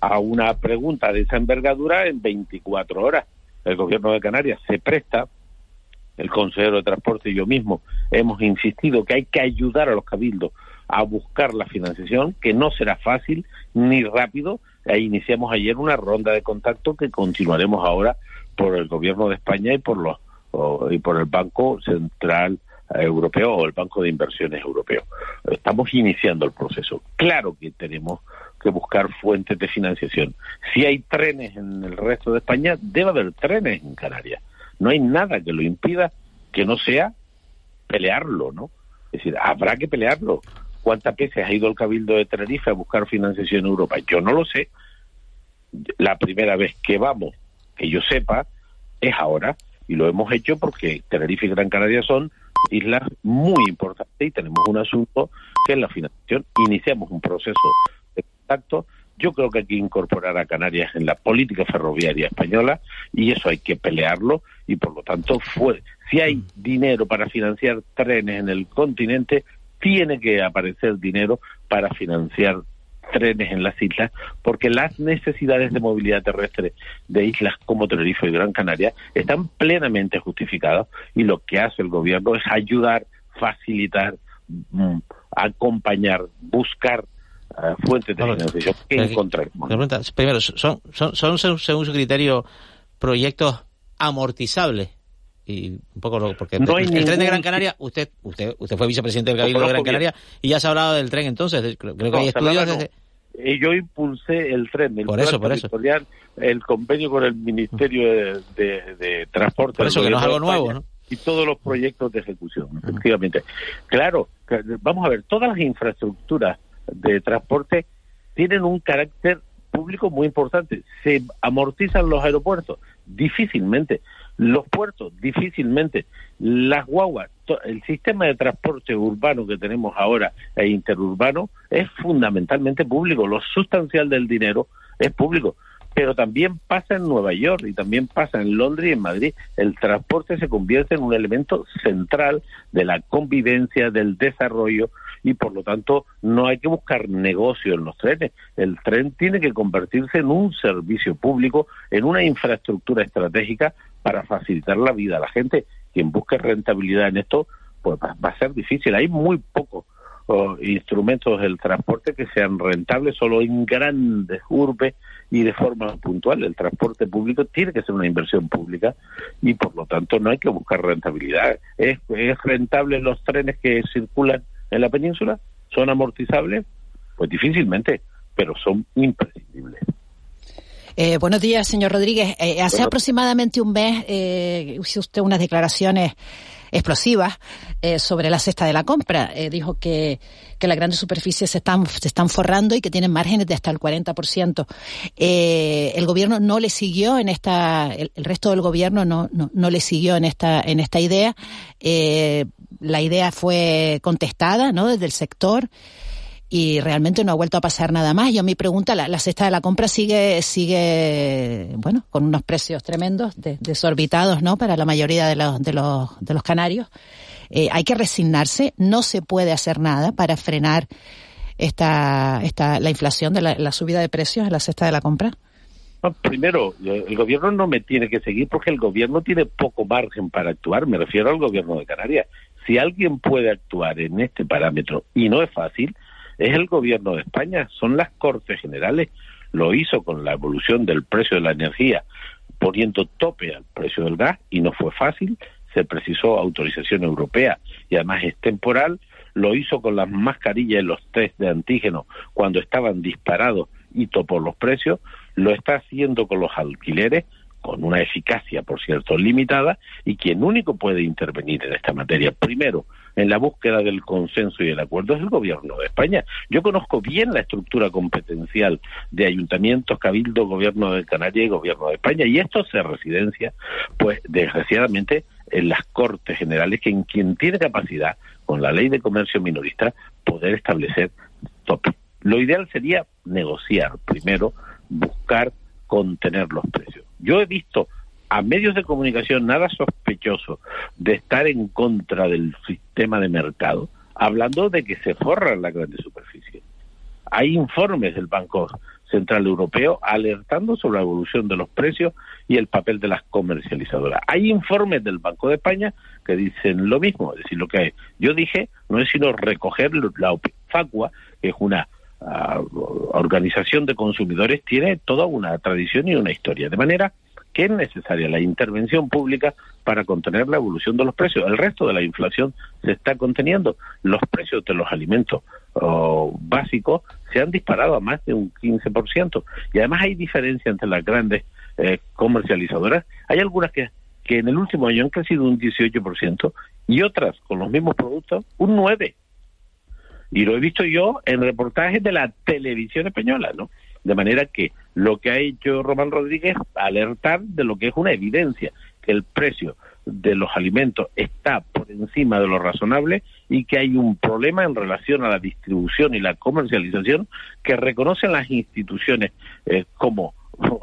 a una pregunta de esa envergadura en 24 horas. El gobierno de Canarias se presta, el consejero de transporte y yo mismo hemos insistido que hay que ayudar a los cabildos a buscar la financiación, que no será fácil ni rápido. E iniciamos ayer una ronda de contacto que continuaremos ahora por el gobierno de España y por los y por el Banco Central Europeo o el Banco de Inversiones Europeo. Estamos iniciando el proceso. Claro que tenemos que buscar fuentes de financiación. Si hay trenes en el resto de España, debe haber trenes en Canarias. No hay nada que lo impida que no sea pelearlo, ¿no? Es decir, habrá que pelearlo. ¿Cuántas veces ha ido el Cabildo de Tenerife a buscar financiación en Europa? Yo no lo sé. La primera vez que vamos, que yo sepa, es ahora. Y lo hemos hecho porque Tenerife y Gran Canaria son islas muy importantes y tenemos un asunto que es la financiación. Iniciamos un proceso de contacto. Yo creo que hay que incorporar a Canarias en la política ferroviaria española y eso hay que pelearlo y por lo tanto fue, si hay dinero para financiar trenes en el continente, tiene que aparecer dinero para financiar trenes en las islas, porque las necesidades de movilidad terrestre de islas como Tenerife y Gran Canaria están plenamente justificadas y lo que hace el gobierno es ayudar, facilitar, mm, acompañar, buscar uh, fuentes de financiación que encontremos. Primero, ¿son, son, son según su criterio proyectos amortizables? Y un poco lo, porque el, tren de Gran Canaria usted usted usted fue vicepresidente del Cabildo de Gran Canaria y ya se ha hablado del tren entonces creo, que hay estudios desde y yo impulsé el tren, el por eso, por eso. el convenio con el Ministerio de, de, Transporte. Por eso que no es algo nuevo, ¿no? Y todos los proyectos de ejecución, efectivamente. Claro, vamos a ver, todas las infraestructuras de transporte tienen un carácter público muy importante. ¿Se amortizan los aeropuertos? Difícilmente. Los puertos, difícilmente. Las guaguas, el sistema de transporte urbano que tenemos ahora e interurbano es fundamentalmente público. Lo sustancial del dinero es público. Pero también pasa en Nueva York y también pasa en Londres y en Madrid. El transporte se convierte en un elemento central de la convivencia, del desarrollo y por lo tanto no hay que buscar negocio en los trenes. El tren tiene que convertirse en un servicio público, en una infraestructura estratégica para facilitar la vida a la gente quien busque rentabilidad en esto, pues va, a ser difícil. Hay muy pocos instrumentos del transporte que sean rentables solo en grandes urbes y de forma puntual. El transporte público tiene que ser una inversión pública y por lo tanto no hay que buscar rentabilidad. ¿Es, es rentable los trenes que circulan en la península? ¿Son amortizables? Pues difícilmente, pero son imprescindibles. Eh, buenos días, señor Rodríguez. Eh, hace aproximadamente un mes eh, hizo usted unas declaraciones explosivas eh, sobre la cesta de la compra. Eh, dijo que, que las grandes superficies se están, se están forrando y que tienen márgenes de hasta el 40%. Eh, el gobierno no le siguió en esta, el, el resto del gobierno no, no, no, le siguió en esta, en esta idea. Eh, la idea fue contestada, ¿no? Desde el sector y realmente no ha vuelto a pasar nada más. Yo mi pregunta, la, cesta de la compra sigue, sigue, bueno, con unos precios tremendos, de, desorbitados, ¿no? Para la mayoría de los, de los, de los canarios. Eh, hay que resignarse, no se puede hacer nada para frenar esta, esta, la inflación de la, subida de precios en la cesta de la compra. Primero, el gobierno no me tiene que seguir porque el gobierno tiene poco margen para actuar. Me refiero al gobierno de Canarias. Si alguien puede actuar en este parámetro y no es fácil, es el gobierno de España, son las Cortes Generales. Lo hizo con la evolución del precio de la energía, poniendo tope al precio del gas y no fue fácil. Se precisó autorización europea y además es temporal. Lo hizo con las mascarillas y los test de antígeno cuando estaban disparados y topó los precios. Lo está haciendo con los alquileres con una eficacia, por cierto, limitada, y quien único puede intervenir en esta materia, primero, en la búsqueda del consenso y el acuerdo, es el gobierno de España. Yo conozco bien la estructura competencial de ayuntamientos, cabildo, gobierno de Canarias y gobierno de España, y esto se residencia, pues, desgraciadamente, en las Cortes Generales, que en quien tiene capacidad, con la ley de comercio minorista, poder establecer tope. Lo ideal sería negociar primero, buscar contener los precios. Yo he visto a medios de comunicación nada sospechoso de estar en contra del sistema de mercado, hablando de que se forran la grande superficie. Hay informes del Banco Central Europeo alertando sobre la evolución de los precios y el papel de las comercializadoras. Hay informes del Banco de España que dicen lo mismo, es decir, lo que yo dije no es sino recoger la FACUA, que es una ah, organización de consumidores, tiene toda una tradición y una historia, de manera que es necesaria la intervención pública para contener la evolución de los precios. El resto de la inflación se está conteniendo. Los precios de los alimentos oh, básicos se han disparado a más de un 15%. Y además hay diferencia entre las grandes eh, comercializadoras. Hay algunas que, que en el último año han crecido un 18% y otras con los mismos productos un 9%. Y lo he visto yo en reportajes de la televisión española, ¿no? De manera que lo que ha hecho Román Rodríguez alertar de lo que es una evidencia, que el precio de los alimentos está por encima de lo razonable y que hay un problema en relación a la distribución y la comercialización que reconocen las instituciones eh, como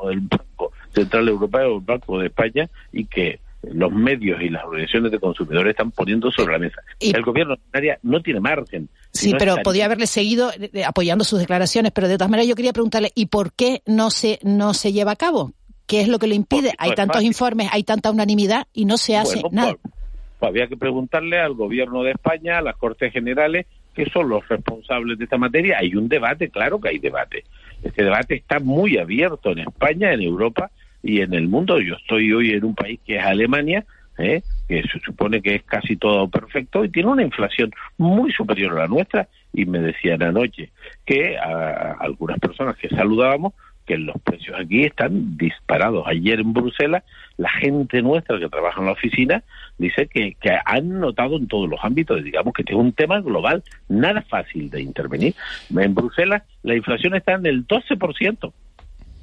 el Banco Central Europeo o el Banco de España y que los medios y las organizaciones de consumidores están poniendo sobre la mesa. el gobierno de no tiene margen. Sí, pero podría haberle seguido eh, eh, apoyando sus declaraciones, pero de todas maneras yo quería preguntarle, ¿y por qué no se, no se lleva a cabo? ¿Qué es lo que lo impide? hay tantos informes, hay tanta unanimidad y no se hace nada. Pues, pues, había que preguntarle al gobierno de España, a las Cortes Generales, que son los responsables de esta materia. Hay un debate, claro que hay debate. Este debate está muy abierto en España, en Europa, y en el mundo. Yo estoy hoy en un país que es Alemania, ¿eh? Que se supone que es casi todo perfecto y tiene una inflación muy superior a la nuestra. Y me decían anoche que a algunas personas que saludábamos que los precios aquí están disparados. Ayer en Bruselas, la gente nuestra que trabaja en la oficina dice que, que han notado en todos los ámbitos, digamos que este es un tema global, nada fácil de intervenir. En Bruselas la inflación está en el 12%.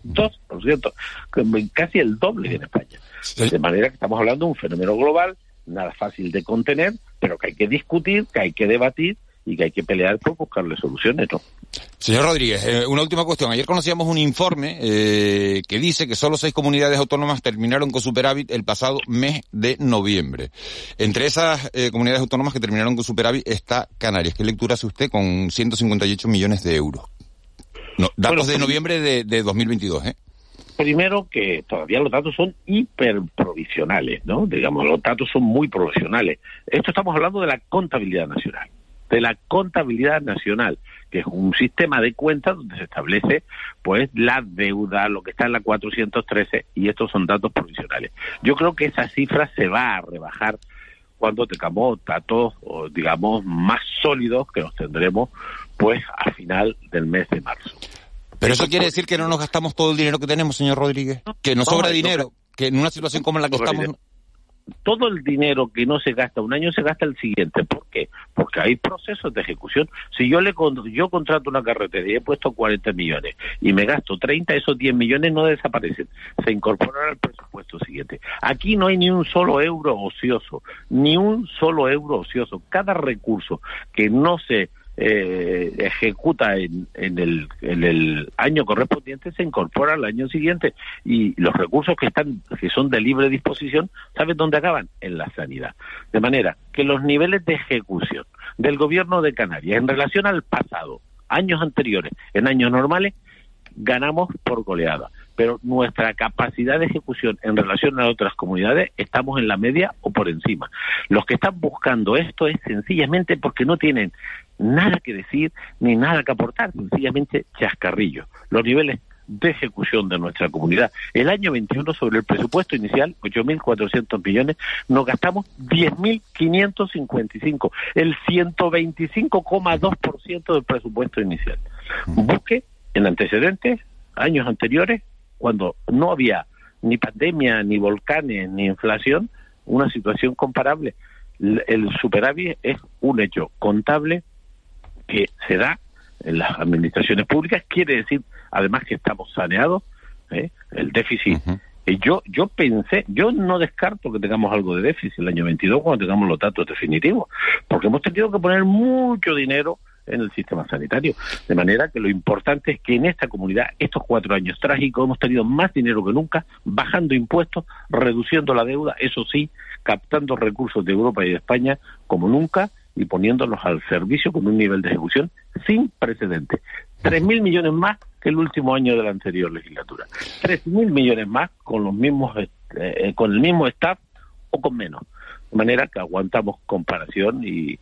2%, casi el doble en España. De manera que estamos hablando de un fenómeno global, nada fácil de contener, pero que hay que discutir, que hay que debatir y que hay que pelear por buscarle soluciones, ¿no? Señor Rodríguez, eh, una última cuestión. Ayer conocíamos un informe eh, que dice que solo seis comunidades autónomas terminaron con superávit el pasado mes de noviembre. Entre esas eh, comunidades autónomas que terminaron con superávit está Canarias. ¿Qué lectura hace usted con 158 millones de euros? No, datos de noviembre de, de 2022, ¿eh? Primero que todavía los datos son hiperprovisionales, ¿no? Digamos, los datos son muy provisionales. Esto estamos hablando de la contabilidad nacional, de la contabilidad nacional, que es un sistema de cuentas donde se establece, pues, la deuda, lo que está en la 413, y estos son datos provisionales. Yo creo que esa cifra se va a rebajar cuando tengamos datos, digamos, más sólidos que los tendremos pues a final del mes de marzo. Pero eso quiere decir que no nos gastamos todo el dinero que tenemos, señor Rodríguez, que nos sobra dinero, que en una situación como la que estamos todo el dinero que no se gasta un año se gasta el siguiente. ¿Por qué? Porque hay procesos de ejecución. Si yo le yo contrato una carretera y he puesto 40 millones y me gasto 30, esos 10 millones no desaparecen, se incorporan al presupuesto siguiente. Aquí no hay ni un solo euro ocioso, ni un solo euro ocioso. Cada recurso que no se eh, ejecuta en, en, el, en el año correspondiente se incorpora al año siguiente y los recursos que están que son de libre disposición ¿saben dónde acaban? en la sanidad de manera que los niveles de ejecución del gobierno de Canarias en relación al pasado años anteriores en años normales ganamos por goleada pero nuestra capacidad de ejecución en relación a otras comunidades estamos en la media o por encima. Los que están buscando esto es sencillamente porque no tienen nada que decir ni nada que aportar, sencillamente chascarrillo. Los niveles de ejecución de nuestra comunidad. El año 21 sobre el presupuesto inicial, 8.400 millones, nos gastamos 10.555, el 125,2% del presupuesto inicial. Busque en antecedentes, años anteriores, cuando no había ni pandemia, ni volcanes, ni inflación, una situación comparable. El superávit es un hecho contable que se da en las administraciones públicas, quiere decir además que estamos saneados, ¿eh? el déficit. yo, yo pensé, yo no descarto que tengamos algo de déficit el año 22 cuando tengamos los datos definitivos, porque hemos tenido que poner mucho dinero en el sistema sanitario. De manera que lo importante es que en esta comunidad, estos cuatro años trágicos, hemos tenido más dinero que nunca, bajando impuestos, reduciendo la deuda, eso sí, captando recursos de Europa y de España como nunca y poniéndolos al servicio con un nivel de ejecución sin precedentes. Tres mil millones más que el último año de la anterior legislatura. Tres mil millones más con los mismos, eh, con el mismo staff o con menos. De manera que aguantamos comparación y,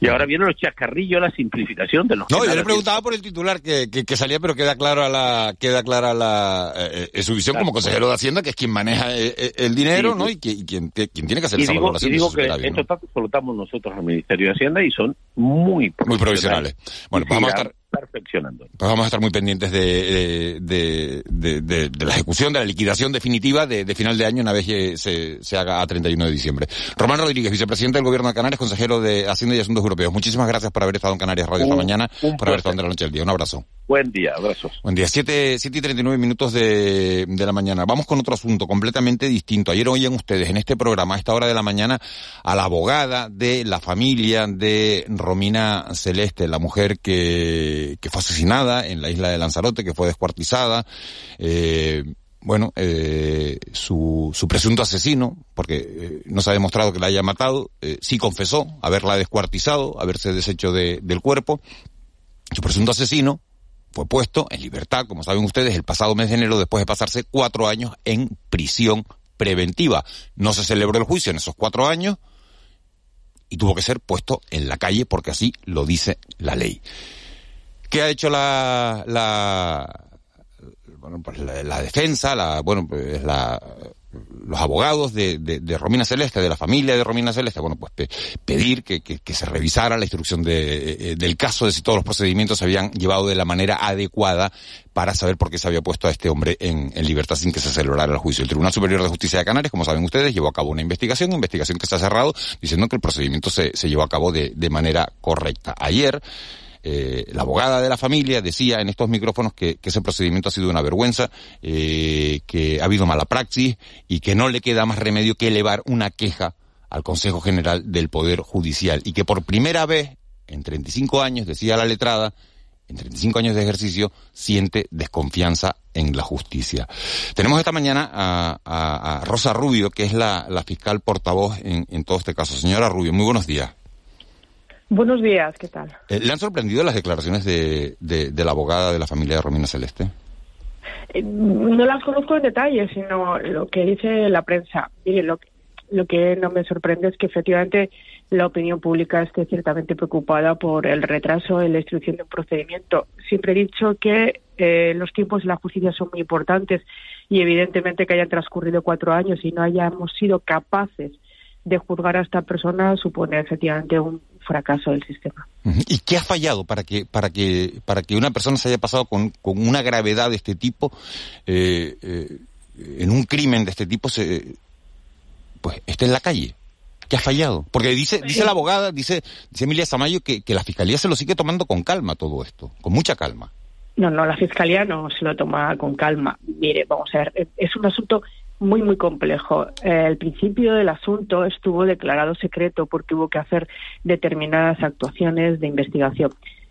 y ahora vienen los chascarrillos, la simplificación de los... No, yo le preguntaba por el titular que, que, salía, pero queda clara la, queda clara la, eh, eh, su visión como consejero de Hacienda, que es quien maneja el, dinero, ¿no? Y, quien, quien, tiene que hacer esa digo, valoración. Y digo que estos datos soltamos nosotros al Ministerio de Hacienda y son muy profesionales. Muy profesionales. Bueno, pues vamos a estar perfeccionando. Pues vamos a estar muy pendientes de, de, de, de, la ejecución, de la liquidación definitiva de, final de año una vez que se, se haga a 31 de diciembre. Román Rodríguez, vicepresidente del Gobierno de Canarias, consejero de Hacienda y Asuntos Europeos. Muchísimas gracias por haber estado en Canarias Radio esta mañana, por haber estado en la noche del día. Un abrazo. Buen día, abrazos. Buen día, 7, siete y 39 minutos de, de la mañana. Vamos con otro asunto completamente distinto. Ayer oían ustedes en este programa, a esta hora de la mañana, a la abogada de la familia de Romina Celeste, la mujer que, que fue asesinada en la isla de Lanzarote, que fue descuartizada. Eh, bueno, eh, su, su presunto asesino, porque eh, no se ha demostrado que la haya matado, eh, sí confesó haberla descuartizado, haberse deshecho de, del cuerpo. Su presunto asesino fue puesto en libertad, como saben ustedes, el pasado mes de enero después de pasarse cuatro años en prisión preventiva. No se celebró el juicio en esos cuatro años y tuvo que ser puesto en la calle porque así lo dice la ley. ¿Qué ha hecho la, la, bueno, pues la, defensa, la, bueno, pues la, los abogados de, de, Romina Celeste, de la familia de Romina Celeste, bueno, pues pedir que, que, se revisara la instrucción de, eh, del caso, de si todos los procedimientos se habían llevado de la manera adecuada para saber por qué se había puesto a este hombre en, libertad sin que se celebrara el juicio. El Tribunal Superior de Justicia de Canarias, como saben ustedes, llevó a cabo una investigación, una investigación que se ha cerrado, diciendo que el procedimiento se, se llevó a cabo de, de manera correcta. Ayer, eh, la abogada de la familia decía en estos micrófonos que, ese procedimiento ha sido una vergüenza, eh, que ha habido mala praxis y que no le queda más remedio que elevar una queja al Consejo General del Poder Judicial y que por primera vez en 35 años, decía la letrada, en 35 años de ejercicio, siente desconfianza en la justicia. Tenemos esta mañana a, Rosa Rubio, que es la, fiscal portavoz en, en todo este caso. Señora Rubio, muy buenos días. Buenos días, ¿qué tal? Eh, ¿Le han sorprendido las declaraciones de, de, la abogada de la familia de Romina Celeste? Eh, no las conozco en detalle, sino lo que dice la prensa. Mire, lo, lo que no me sorprende es que efectivamente la opinión pública esté ciertamente preocupada por el retraso en la instrucción de un procedimiento. Siempre he dicho que eh, los tiempos de la justicia son muy importantes y evidentemente que hayan transcurrido cuatro años y no hayamos sido capaces de juzgar a esta persona supone efectivamente un fracaso del sistema. ¿Y qué ha fallado para que para que para que una persona se haya pasado con, con una gravedad de este tipo eh, eh, en un crimen de este tipo se pues esté en la calle? ¿Qué ha fallado? Porque dice dice la abogada, dice dice Emilia Samayo que, que la fiscalía se lo sigue tomando con calma todo esto, con mucha calma. No, no, la fiscalía no se lo toma con calma. Mire, vamos a ver, es un asunto muy, muy complejo. Eh, el principio del asunto estuvo declarado secreto porque hubo que hacer determinadas actuaciones de investigación.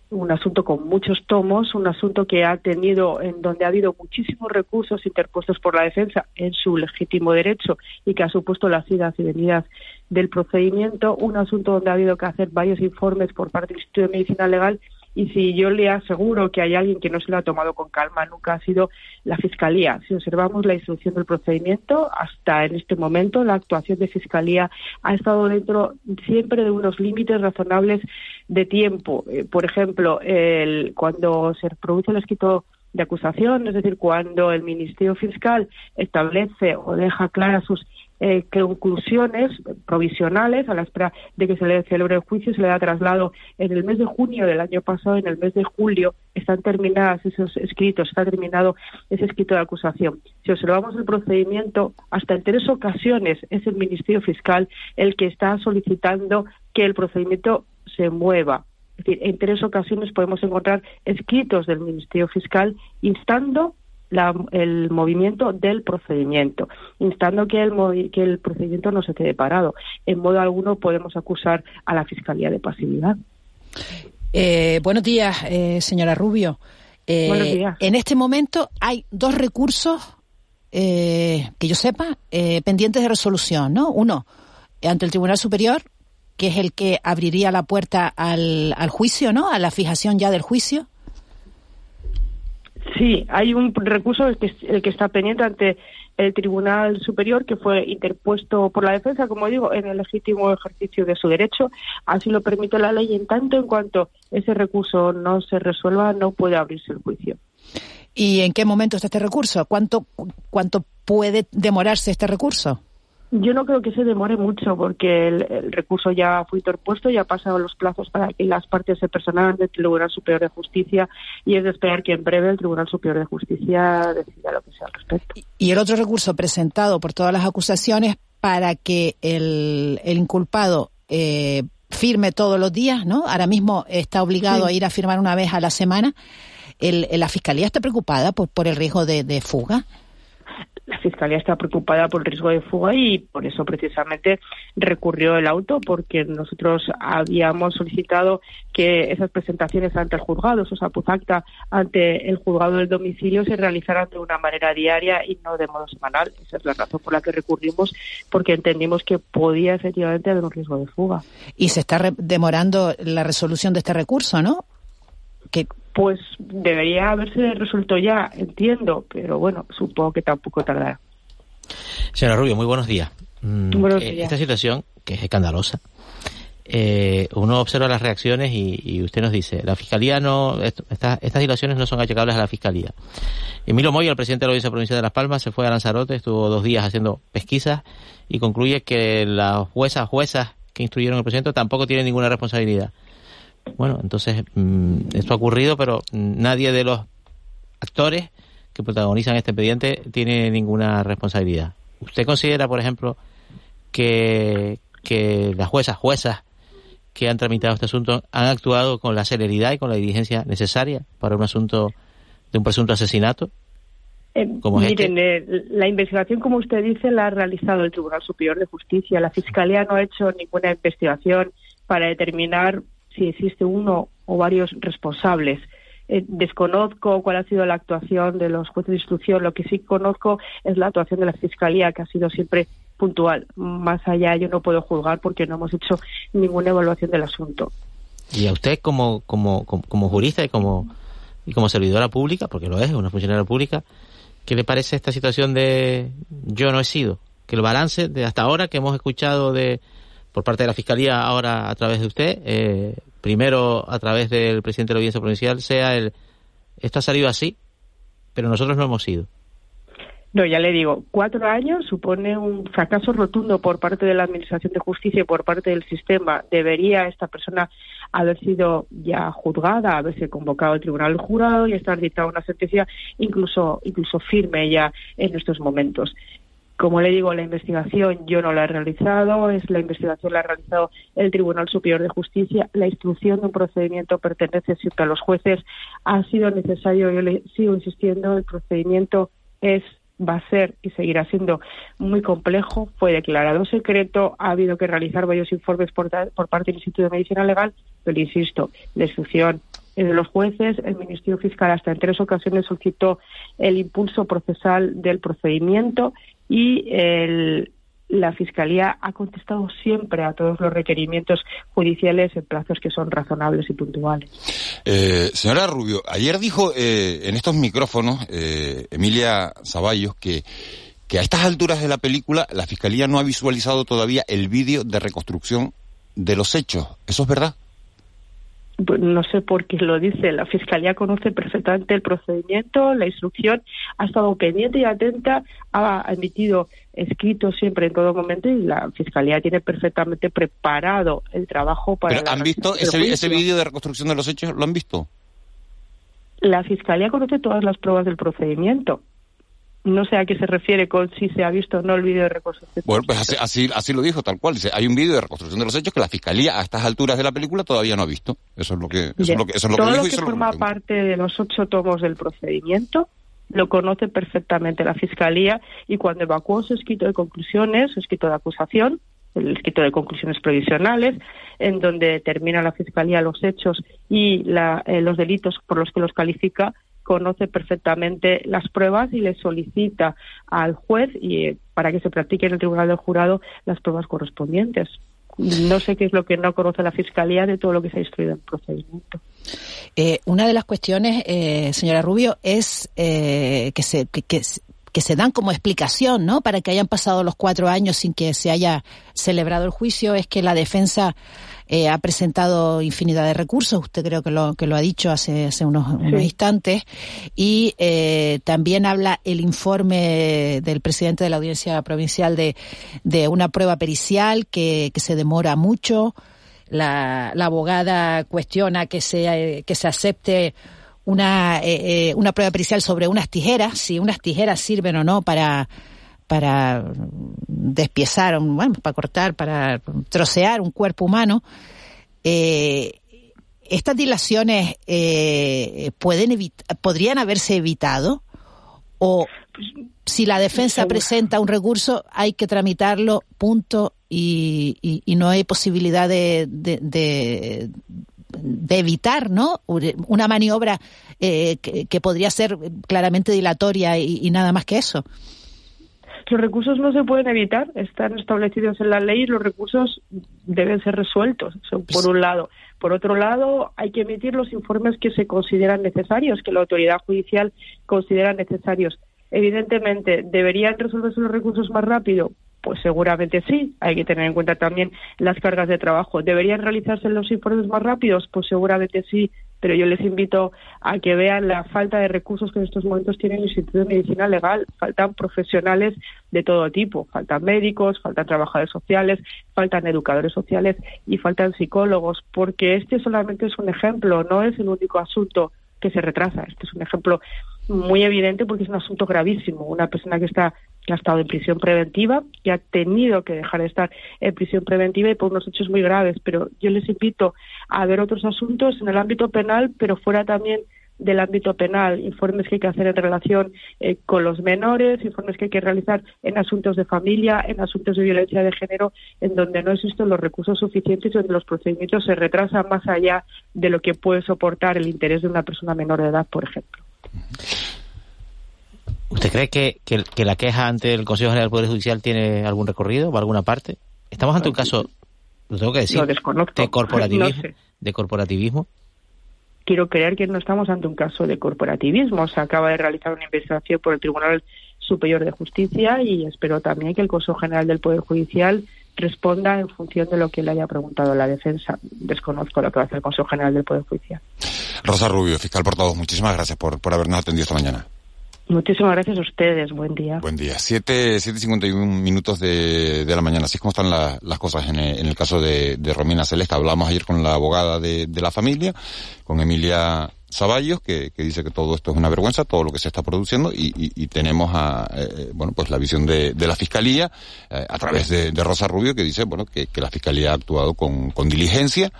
Un asunto con muchos tomos, un asunto que ha tenido, en donde ha habido muchísimos recursos interpuestos por la defensa en su legítimo derecho y que ha supuesto la fidelidad del procedimiento, un asunto donde ha habido que hacer varios informes por parte del Instituto de Medicina Legal y si yo le aseguro que hay alguien que no se lo ha tomado con calma, nunca ha sido la Fiscalía. Si observamos la instrucción del procedimiento, hasta en este momento la actuación de Fiscalía ha estado dentro siempre de unos límites razonables de tiempo. Eh, por ejemplo, el, cuando se produce el escrito de acusación, es decir, cuando el Ministerio Fiscal establece o deja claras sus eh, conclusiones provisionales a la espera de que se le celebre el juicio, se le da traslado en el mes de junio del año pasado, en el mes de julio, están terminadas esos escritos, está terminado ese escrito de acusación. Si observamos el procedimiento, hasta en tres ocasiones es el Ministerio Fiscal el que está solicitando que el procedimiento se mueva es decir, en tres ocasiones podemos encontrar escritos del Ministerio Fiscal instando el movimiento del procedimiento, instando que el, que el procedimiento no se quede parado. En modo alguno podemos acusar a la Fiscalía de pasividad. Eh, buenos días, eh, señora Rubio. Eh, Buenos días. En este momento hay dos recursos, eh, que yo sepa, eh, pendientes de resolución, ¿no? Uno, ante el Tribunal Superior, que es el que abriría la puerta al, al juicio, ¿no? A la fijación ya del juicio. Sí, hay un recurso el que, está pendiente ante el Tribunal Superior que fue interpuesto por la defensa, como digo, en el legítimo ejercicio de su derecho. Así lo permite la ley. En tanto en cuanto ese recurso no se resuelva, no puede abrirse el juicio. ¿Y en qué momento está este recurso? ¿Cuánto, cuánto puede demorarse este recurso? Yo no creo que se demore mucho porque el, el recurso ya fue interpuesto, ya pasaron los plazos para que las partes se personaran ante el Tribunal Superior de Justicia y es de esperar que en breve el Tribunal Superior de Justicia decida lo que sea al respecto. Y el otro recurso presentado por todas las acusaciones para que el, el inculpado eh, firme todos los días, ¿no? Ahora mismo está obligado Sí. a ir a firmar una vez a la semana. El, la Fiscalía está preocupada por, por el riesgo de, de fuga. La Fiscalía está preocupada por el riesgo de fuga y por eso precisamente recurrió el auto porque nosotros habíamos solicitado que esas presentaciones ante el juzgado, esos apuzacta ante el juzgado del domicilio se realizaran de una manera diaria y no de modo semanal. Esa es la razón por la que recurrimos porque entendimos que podía efectivamente haber un riesgo de fuga. Y se está demorando la resolución de este recurso, ¿no? Que Pues debería haberse resuelto ya, entiendo, pero bueno, supongo que tampoco tardará. Señora Rubio, muy buenos días. Mm, Buenos eh, días. Esta situación, que es escandalosa, eh, uno observa las reacciones y, y usted nos dice, la Fiscalía no, esto- esta- estas situaciones no son achacables a la Fiscalía. Emilio Moyo, el presidente de la Audiencia Provincial de Las Palmas, se fue a Lanzarote, estuvo dos días haciendo pesquisas y concluye que las juezas, juezas que instruyeron al presidente tampoco tienen ninguna responsabilidad. Bueno, entonces mm, esto ha ocurrido, pero nadie de los actores que protagonizan este expediente tiene ninguna responsabilidad. ¿Usted considera, por ejemplo, que, que las juezas, juezas que han tramitado este asunto han actuado con la celeridad y con la diligencia necesaria para un asunto de un presunto asesinato? Eh, ¿Cómo es miren, eh, la investigación, como usted dice, la ha realizado el Tribunal Superior de Justicia. La Fiscalía no ha hecho ninguna investigación para determinar si existe uno o varios responsables. Eh, desconozco cuál ha sido la actuación de los jueces de instrucción. Lo que sí conozco es la actuación de la Fiscalía, que ha sido siempre puntual. Más allá yo no puedo juzgar porque no hemos hecho ninguna evaluación del asunto. Y a usted como, como, como, como jurista y como, y como servidora pública, porque lo es, una funcionaria pública, ¿qué le parece esta situación de yo no he sido? Que el balance de hasta ahora que hemos escuchado de por parte de la Fiscalía, ahora a través de usted, eh, primero a través del presidente de la Audiencia Provincial, sea el esto ha salido así, pero nosotros no hemos sido. No, ya le digo, cuatro años supone un fracaso rotundo por parte de la Administración de Justicia y por parte del sistema. Debería esta persona haber sido ya juzgada, haberse convocado al tribunal jurado y estar dictada una sentencia incluso, incluso firme ya en estos momentos. Como le digo, la investigación yo no la he realizado, es la investigación la ha realizado el Tribunal Superior de Justicia. La instrucción de un procedimiento pertenece siempre a los jueces. Ha sido necesario, yo le sigo insistiendo, el procedimiento es va a ser y seguirá siendo muy complejo. Fue declarado secreto, ha habido que realizar varios informes por, por parte del Instituto de Medicina Legal, pero insisto, la instrucción de los jueces, el Ministerio Fiscal hasta en tres ocasiones solicitó el impulso procesal del procedimiento y el, la Fiscalía ha contestado siempre a todos los requerimientos judiciales en plazos que son razonables y puntuales. Eh, señora Rubio, ayer dijo eh, en estos micrófonos eh, Emilia Zaballos que, que a estas alturas de la película la Fiscalía no ha visualizado todavía el vídeo de reconstrucción de los hechos. ¿Eso es verdad? Pues no sé por qué lo dice. La Fiscalía conoce perfectamente el procedimiento, la instrucción, ha estado pendiente y atenta, ha emitido escritos siempre en todo momento y la Fiscalía tiene perfectamente preparado el trabajo para... ¿Pero la han visto ese, vídeo de reconstrucción de los hechos? ¿Lo han visto? La Fiscalía conoce todas las pruebas del procedimiento. No sé a qué se refiere con si se ha visto o no el vídeo de reconstrucción. Bueno, pues así, así, así lo dijo, tal cual. Dice, hay un vídeo de reconstrucción de los hechos que la Fiscalía a estas alturas de la película todavía no ha visto. Eso es lo que, eso es lo que, eso es lo que Todo lo que lo forma parte de los ocho tomos del procedimiento lo conoce perfectamente la Fiscalía y cuando evacuó su escrito de conclusiones, su escrito de acusación, el escrito de conclusiones provisionales, en donde determina la Fiscalía los hechos y eh, los delitos por los que los califica, conoce perfectamente las pruebas y le solicita al juez y, eh, para que se practique en el Tribunal del Jurado las pruebas correspondientes. No sé qué es lo que no conoce la Fiscalía de todo lo que se ha instruido en el procedimiento. Eh, una de las cuestiones, señora Rubio, es que, se, que, que se dan como explicación, ¿no? Para que hayan pasado los cuatro años sin que se haya celebrado el juicio, es que la defensa eh, ha presentado infinidad de recursos. Usted creo que lo que lo ha dicho hace, hace unos, instantes y eh, también habla el informe del presidente de la Audiencia Provincial de, de una prueba pericial que, que se demora mucho. La, la abogada cuestiona que se que se acepte una, eh, eh, una prueba pericial sobre unas tijeras, si unas tijeras sirven o no para para despiezar, bueno, para cortar, para trocear un cuerpo humano. Eh, estas dilaciones eh, pueden podrían haberse evitado o si la defensa presenta un recurso hay que tramitarlo punto y, y, no hay posibilidad de, de, de evitar ¿no? una maniobra eh, que, podría ser claramente dilatoria y, nada más que eso. Los recursos no se pueden evitar, están establecidos en la ley y los recursos deben ser resueltos, por un lado. Por otro lado, hay que emitir los informes que se consideran necesarios, que la autoridad judicial considera necesarios. Evidentemente, ¿deberían resolverse los recursos más rápido? Pues seguramente sí. Hay que tener en cuenta también las cargas de trabajo. ¿Deberían realizarse los informes más rápidos? Pues seguramente sí. Pero yo les invito a que vean la falta de recursos que en estos momentos tiene el Instituto de Medicina Legal. Faltan profesionales de todo tipo. Faltan médicos, faltan trabajadores sociales, faltan educadores sociales y faltan psicólogos. Porque este solamente es un ejemplo, no es el único asunto que se retrasa. Este es un ejemplo muy evidente porque es un asunto gravísimo. Una persona que está que ha estado en prisión preventiva, que ha tenido que dejar de estar en prisión preventiva y por unos hechos muy graves. Pero yo les invito a ver otros asuntos en el ámbito penal, pero fuera también del ámbito penal, informes que hay que hacer en relación eh, con los menores, informes que hay que realizar en asuntos de familia, en asuntos de violencia de género, en donde no existen los recursos suficientes y donde los procedimientos se retrasan más allá de lo que puede soportar el interés de una persona menor de edad, por ejemplo. ¿Usted cree que, que, la queja ante el Consejo General del Poder Judicial tiene algún recorrido o alguna parte? Estamos ante un caso, lo tengo que decir, de corporativismo, de corporativismo. Quiero creer que no estamos ante un caso de corporativismo. Se acaba de realizar una investigación por el Tribunal Superior de Justicia y espero también que el Consejo General del Poder Judicial responda en función de lo que le haya preguntado la defensa. Desconozco lo que va a hacer el Consejo General del Poder Judicial. Rosa Rubio, fiscal portavoz, muchísimas gracias por, por habernos atendido esta mañana. Muchísimas gracias a ustedes. Buen día. Buen día. Siete, siete cincuenta y un minutos de, de la mañana. Así es como están las cosas en el, en el caso de, de, Romina Celeste. Hablamos ayer con la abogada de, de la familia, con Emilia Zaballos, que, que, dice que todo esto es una vergüenza, todo lo que se está produciendo, y, y, y tenemos a, eh, bueno, pues la visión de, de la Fiscalía, eh, a través de, de, Rosa Rubio, que dice, bueno, que, que la Fiscalía ha actuado con, con diligencia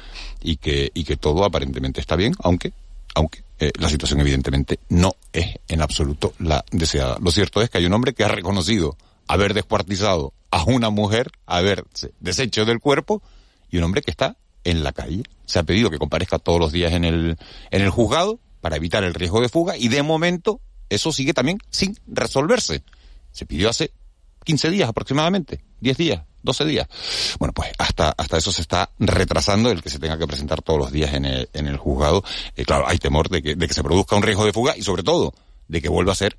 y que, y que todo aparentemente está bien, aunque, aunque eh, la situación evidentemente no es en absoluto la deseada. Lo cierto es que hay un hombre que ha reconocido haber descuartizado a una mujer, haber deshecho del cuerpo, y un hombre que está en la calle. Se ha pedido que comparezca todos los días en el, en el juzgado para evitar el riesgo de fuga y de momento eso sigue también sin resolverse. Se pidió hace 15 días aproximadamente, 10 días, 12 días. Bueno, pues hasta, hasta eso se está retrasando el que se tenga que presentar todos los días en el, en el juzgado. Eh, claro, hay temor de que, de que se produzca un riesgo de fuga y sobre todo de que vuelva a ser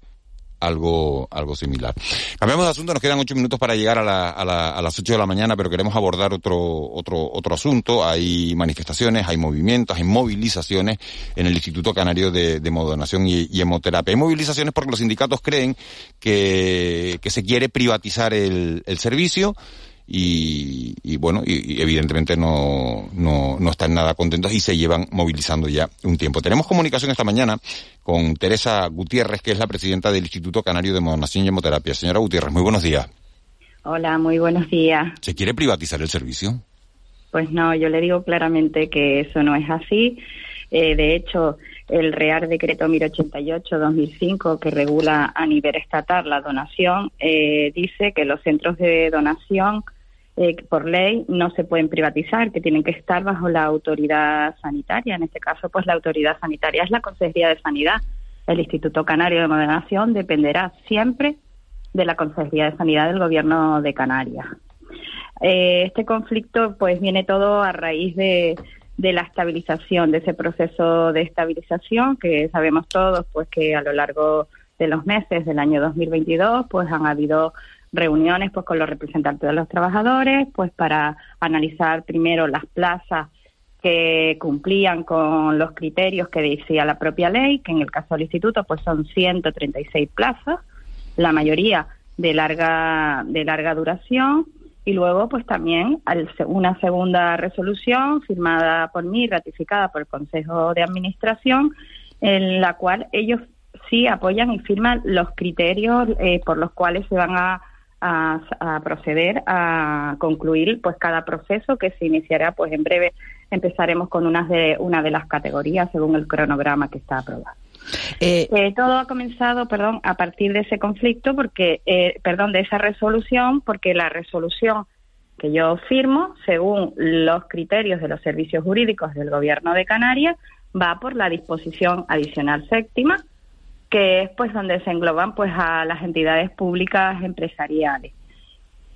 algo, algo similar. Cambiamos de asunto, nos quedan ocho minutos para llegar a, la, a, la, a las ocho de la mañana, pero queremos abordar otro, otro, otro asunto. Hay manifestaciones, hay movimientos, hay movilizaciones en el Instituto Canario de, de Modonación y, y, Hemoterapia. Hay movilizaciones porque los sindicatos creen que, que se quiere privatizar el, el servicio y, y bueno, y, y evidentemente no, no, no, están nada contentos y se llevan movilizando ya un tiempo. Tenemos comunicación esta mañana con Teresa Gutiérrez, que es la presidenta del Instituto Canario de Modonación y Hemoterapia. Señora Gutiérrez, muy buenos días. Hola, muy buenos días. ¿Se quiere privatizar el servicio? Pues no, yo le digo claramente que eso no es así. Eh, de hecho, el Real Decreto 1088-2005, que regula a nivel estatal la donación, eh, dice que los centros de donación eh, por ley no se pueden privatizar, que tienen que estar bajo la autoridad sanitaria. En este caso, pues la autoridad sanitaria es la Consejería de Sanidad. El Instituto Canario de Moderación dependerá siempre de la Consejería de Sanidad del Gobierno de Canarias. Eh, este conflicto, pues, viene todo a raíz de, de la estabilización, de ese proceso de estabilización que sabemos todos, pues, que a lo largo de los meses del año 2022, pues, han habido reuniones pues con los representantes de los trabajadores pues para analizar primero las plazas que cumplían con los criterios que decía la propia ley, que en el caso del instituto pues son 136 plazas, la mayoría de larga de larga duración y luego pues también una segunda resolución firmada por mí, ratificada por el Consejo de Administración, en la cual ellos sí apoyan y firman los criterios eh, por los cuales se van a a, proceder a concluir pues cada proceso que se iniciará pues en breve empezaremos con una de una de las categorías según el cronograma que está aprobado. Eh, eh, todo ha comenzado, perdón, a partir de ese conflicto, porque, eh, perdón, de esa resolución, porque la resolución que yo firmo, según los criterios de los servicios jurídicos del Gobierno de Canarias, va por la disposición adicional séptima, que es pues donde se engloban pues a las entidades públicas empresariales.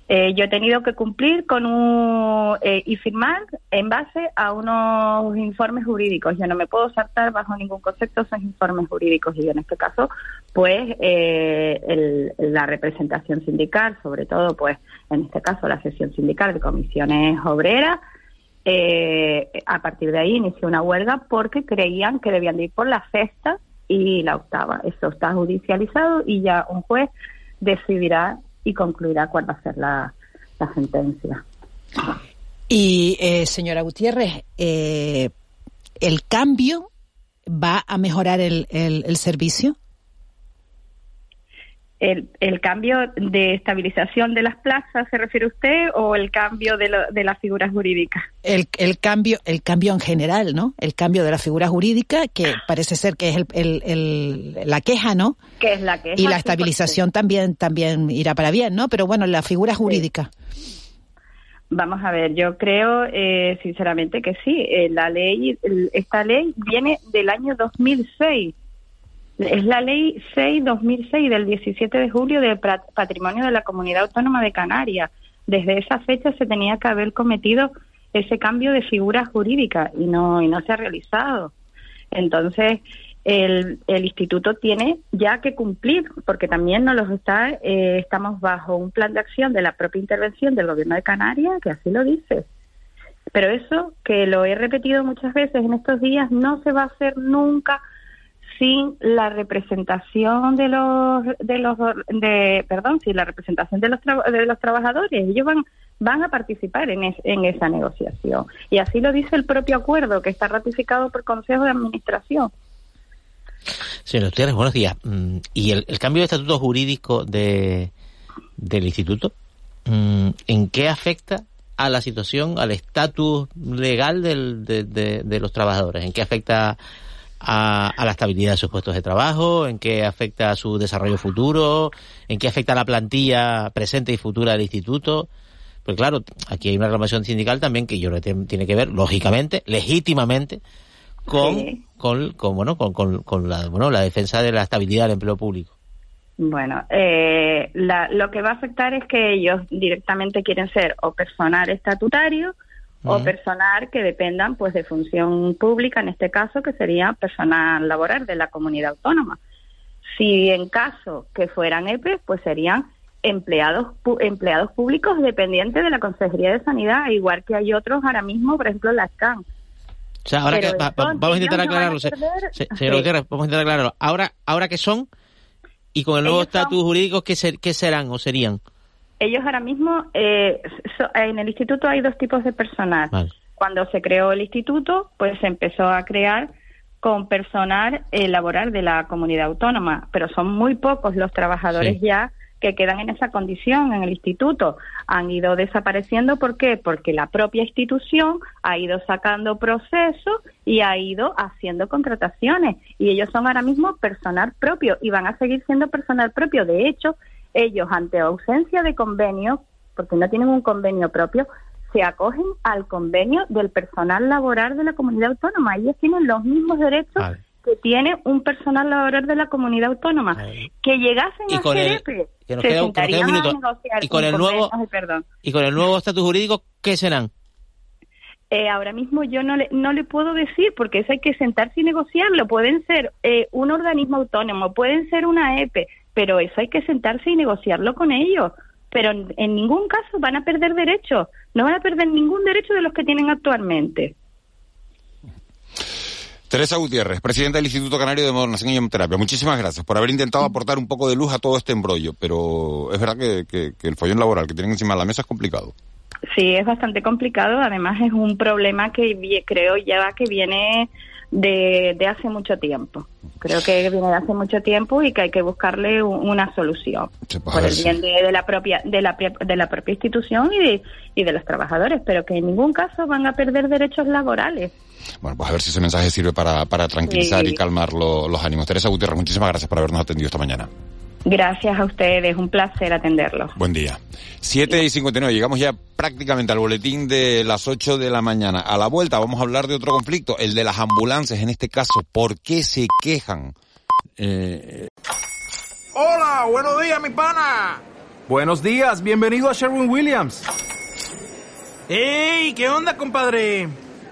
Eh, yo he tenido que cumplir con un eh, y firmar en base a unos informes jurídicos. Yo no me puedo saltar bajo ningún concepto esos informes jurídicos y en este caso, pues eh, la representación sindical, sobre todo, pues en este caso la sesión sindical de comisiones obreras, a partir de ahí inició una huelga porque creían que debían de ir por la cesta y la octava. Eso está judicializado y ya un juez decidirá y concluirá cuál va a ser la, sentencia. Y, eh, señora Gutiérrez, eh, ¿el cambio va a mejorar el, el servicio? El, el, cambio de estabilización de las plazas se refiere usted o el cambio de, lo, de las figuras jurídicas el, el, cambio el cambio en general no el cambio de la figura jurídica que parece ser que es el, el, la queja no que es la queja y la estabilización también también irá para bien no pero bueno la figura jurídica. Vamos a ver, yo creo eh, sinceramente que sí. Eh, la ley, esta ley viene del año 2006 es la ley 6-2006 del 17 de julio del Patrimonio de la Comunidad Autónoma de Canarias. Desde esa fecha se tenía que haber cometido ese cambio de figura jurídica y no, y no se ha realizado. Entonces, el, el instituto tiene ya que cumplir, porque también no los está, eh, estamos bajo un plan de acción de la propia intervención del gobierno de Canarias, que así lo dice. Pero eso, que lo he repetido muchas veces en estos días, no se va a hacer nunca sin la representación de los de los de perdón sin la representación de los de los trabajadores ellos van van a participar en, en esa negociación y así lo dice el propio acuerdo que está ratificado por Consejo de Administración Señor Gutiérrez, buenos días. Mm, ¿Y el, cambio de estatuto jurídico de, del instituto, mm, en qué afecta a la situación, al estatus legal del, de, de, los trabajadores? ¿En qué afecta a, la estabilidad de sus puestos de trabajo, en qué afecta a su desarrollo futuro, en qué afecta a la plantilla presente y futura del instituto. Pues claro, aquí hay una reclamación sindical también que yo creo que tiene que ver, lógicamente, legítimamente, con, con, bueno, con, con, la, bueno, la defensa de la estabilidad del empleo público. Bueno, eh, lo que va a afectar es que ellos directamente quieren ser o personal estatutario o personal que dependan pues de función pública, en este caso que sería personal laboral de la comunidad autónoma. Si en caso que fueran EPE, pues serían empleados empleados públicos dependientes de la Consejería de Sanidad, igual que hay otros ahora mismo, por ejemplo, la SCAN. O sea, ahora que, vamos a intentar aclararlo, señor vamos a intentar aclararlo. Ahora, ahora que son y con el nuevo estatus jurídico, ¿qué, ¿qué serán o serían? Ellos ahora mismo, eh, en el instituto hay dos tipos de personal. Cuando se creó el instituto, pues se empezó a crear con personal eh, laboral de la comunidad autónoma, pero son muy pocos los trabajadores ya que quedan en esa condición en el instituto. Han ido desapareciendo, ¿por qué? Porque la propia institución ha ido sacando procesos y ha ido haciendo contrataciones. Y ellos son ahora mismo personal propio y van a seguir siendo personal propio. De hecho, ellos ante ausencia de convenio porque no tienen un convenio propio, se acogen al convenio del personal laboral de la comunidad autónoma. Ellos tienen los mismos derechos que tiene un personal laboral de la comunidad autónoma. Que llegasen Y a con ser el- EPE, que nos se queda un- que nos queda un sentarían a Y con el nuevo-. Y con el nuevo estatus jurídico, ¿qué serán? Eh, ahora mismo yo no le, no le puedo decir porque eso hay que sentarse y negociarlo. Pueden ser eh, un organismo autónomo, pueden ser una EPE, pero eso hay que sentarse y negociarlo con ellos. Pero en, en ningún caso van a perder derechos, no van a perder ningún derecho de los que tienen actualmente. Teresa Gutiérrez, presidenta del Instituto Canario de Modernación y Hemoterapia. Muchísimas gracias por haber intentado aportar un poco de luz a todo este embrollo, pero es verdad que, que- que el follón laboral que tienen encima de la mesa es complicado. Sí, es bastante complicado. Además, es un problema que creo ya que viene de, de hace mucho tiempo. Creo que viene de hace mucho tiempo y que hay que buscarle u- una solución pues, por el bien de, de la propia de la, de la propia institución y de, y de los trabajadores, pero que en ningún caso van a perder derechos laborales. Bueno, pues a ver si ese mensaje sirve para, para tranquilizar Sí. y calmar lo- los ánimos. Teresa Gutiérrez, muchísimas gracias por habernos atendido esta mañana. Gracias a ustedes, un placer atenderlos. Buen día. 7 y 59, llegamos ya prácticamente al boletín de las 8 de la mañana. A la vuelta vamos a hablar de otro conflicto, el de las ambulancias en este caso. ¿Por qué se quejan? Eh, Hola, buenos días, mi pana. Buenos días, bienvenido a Sherwin Williams. ¡Ey! ¿Qué onda, compadre?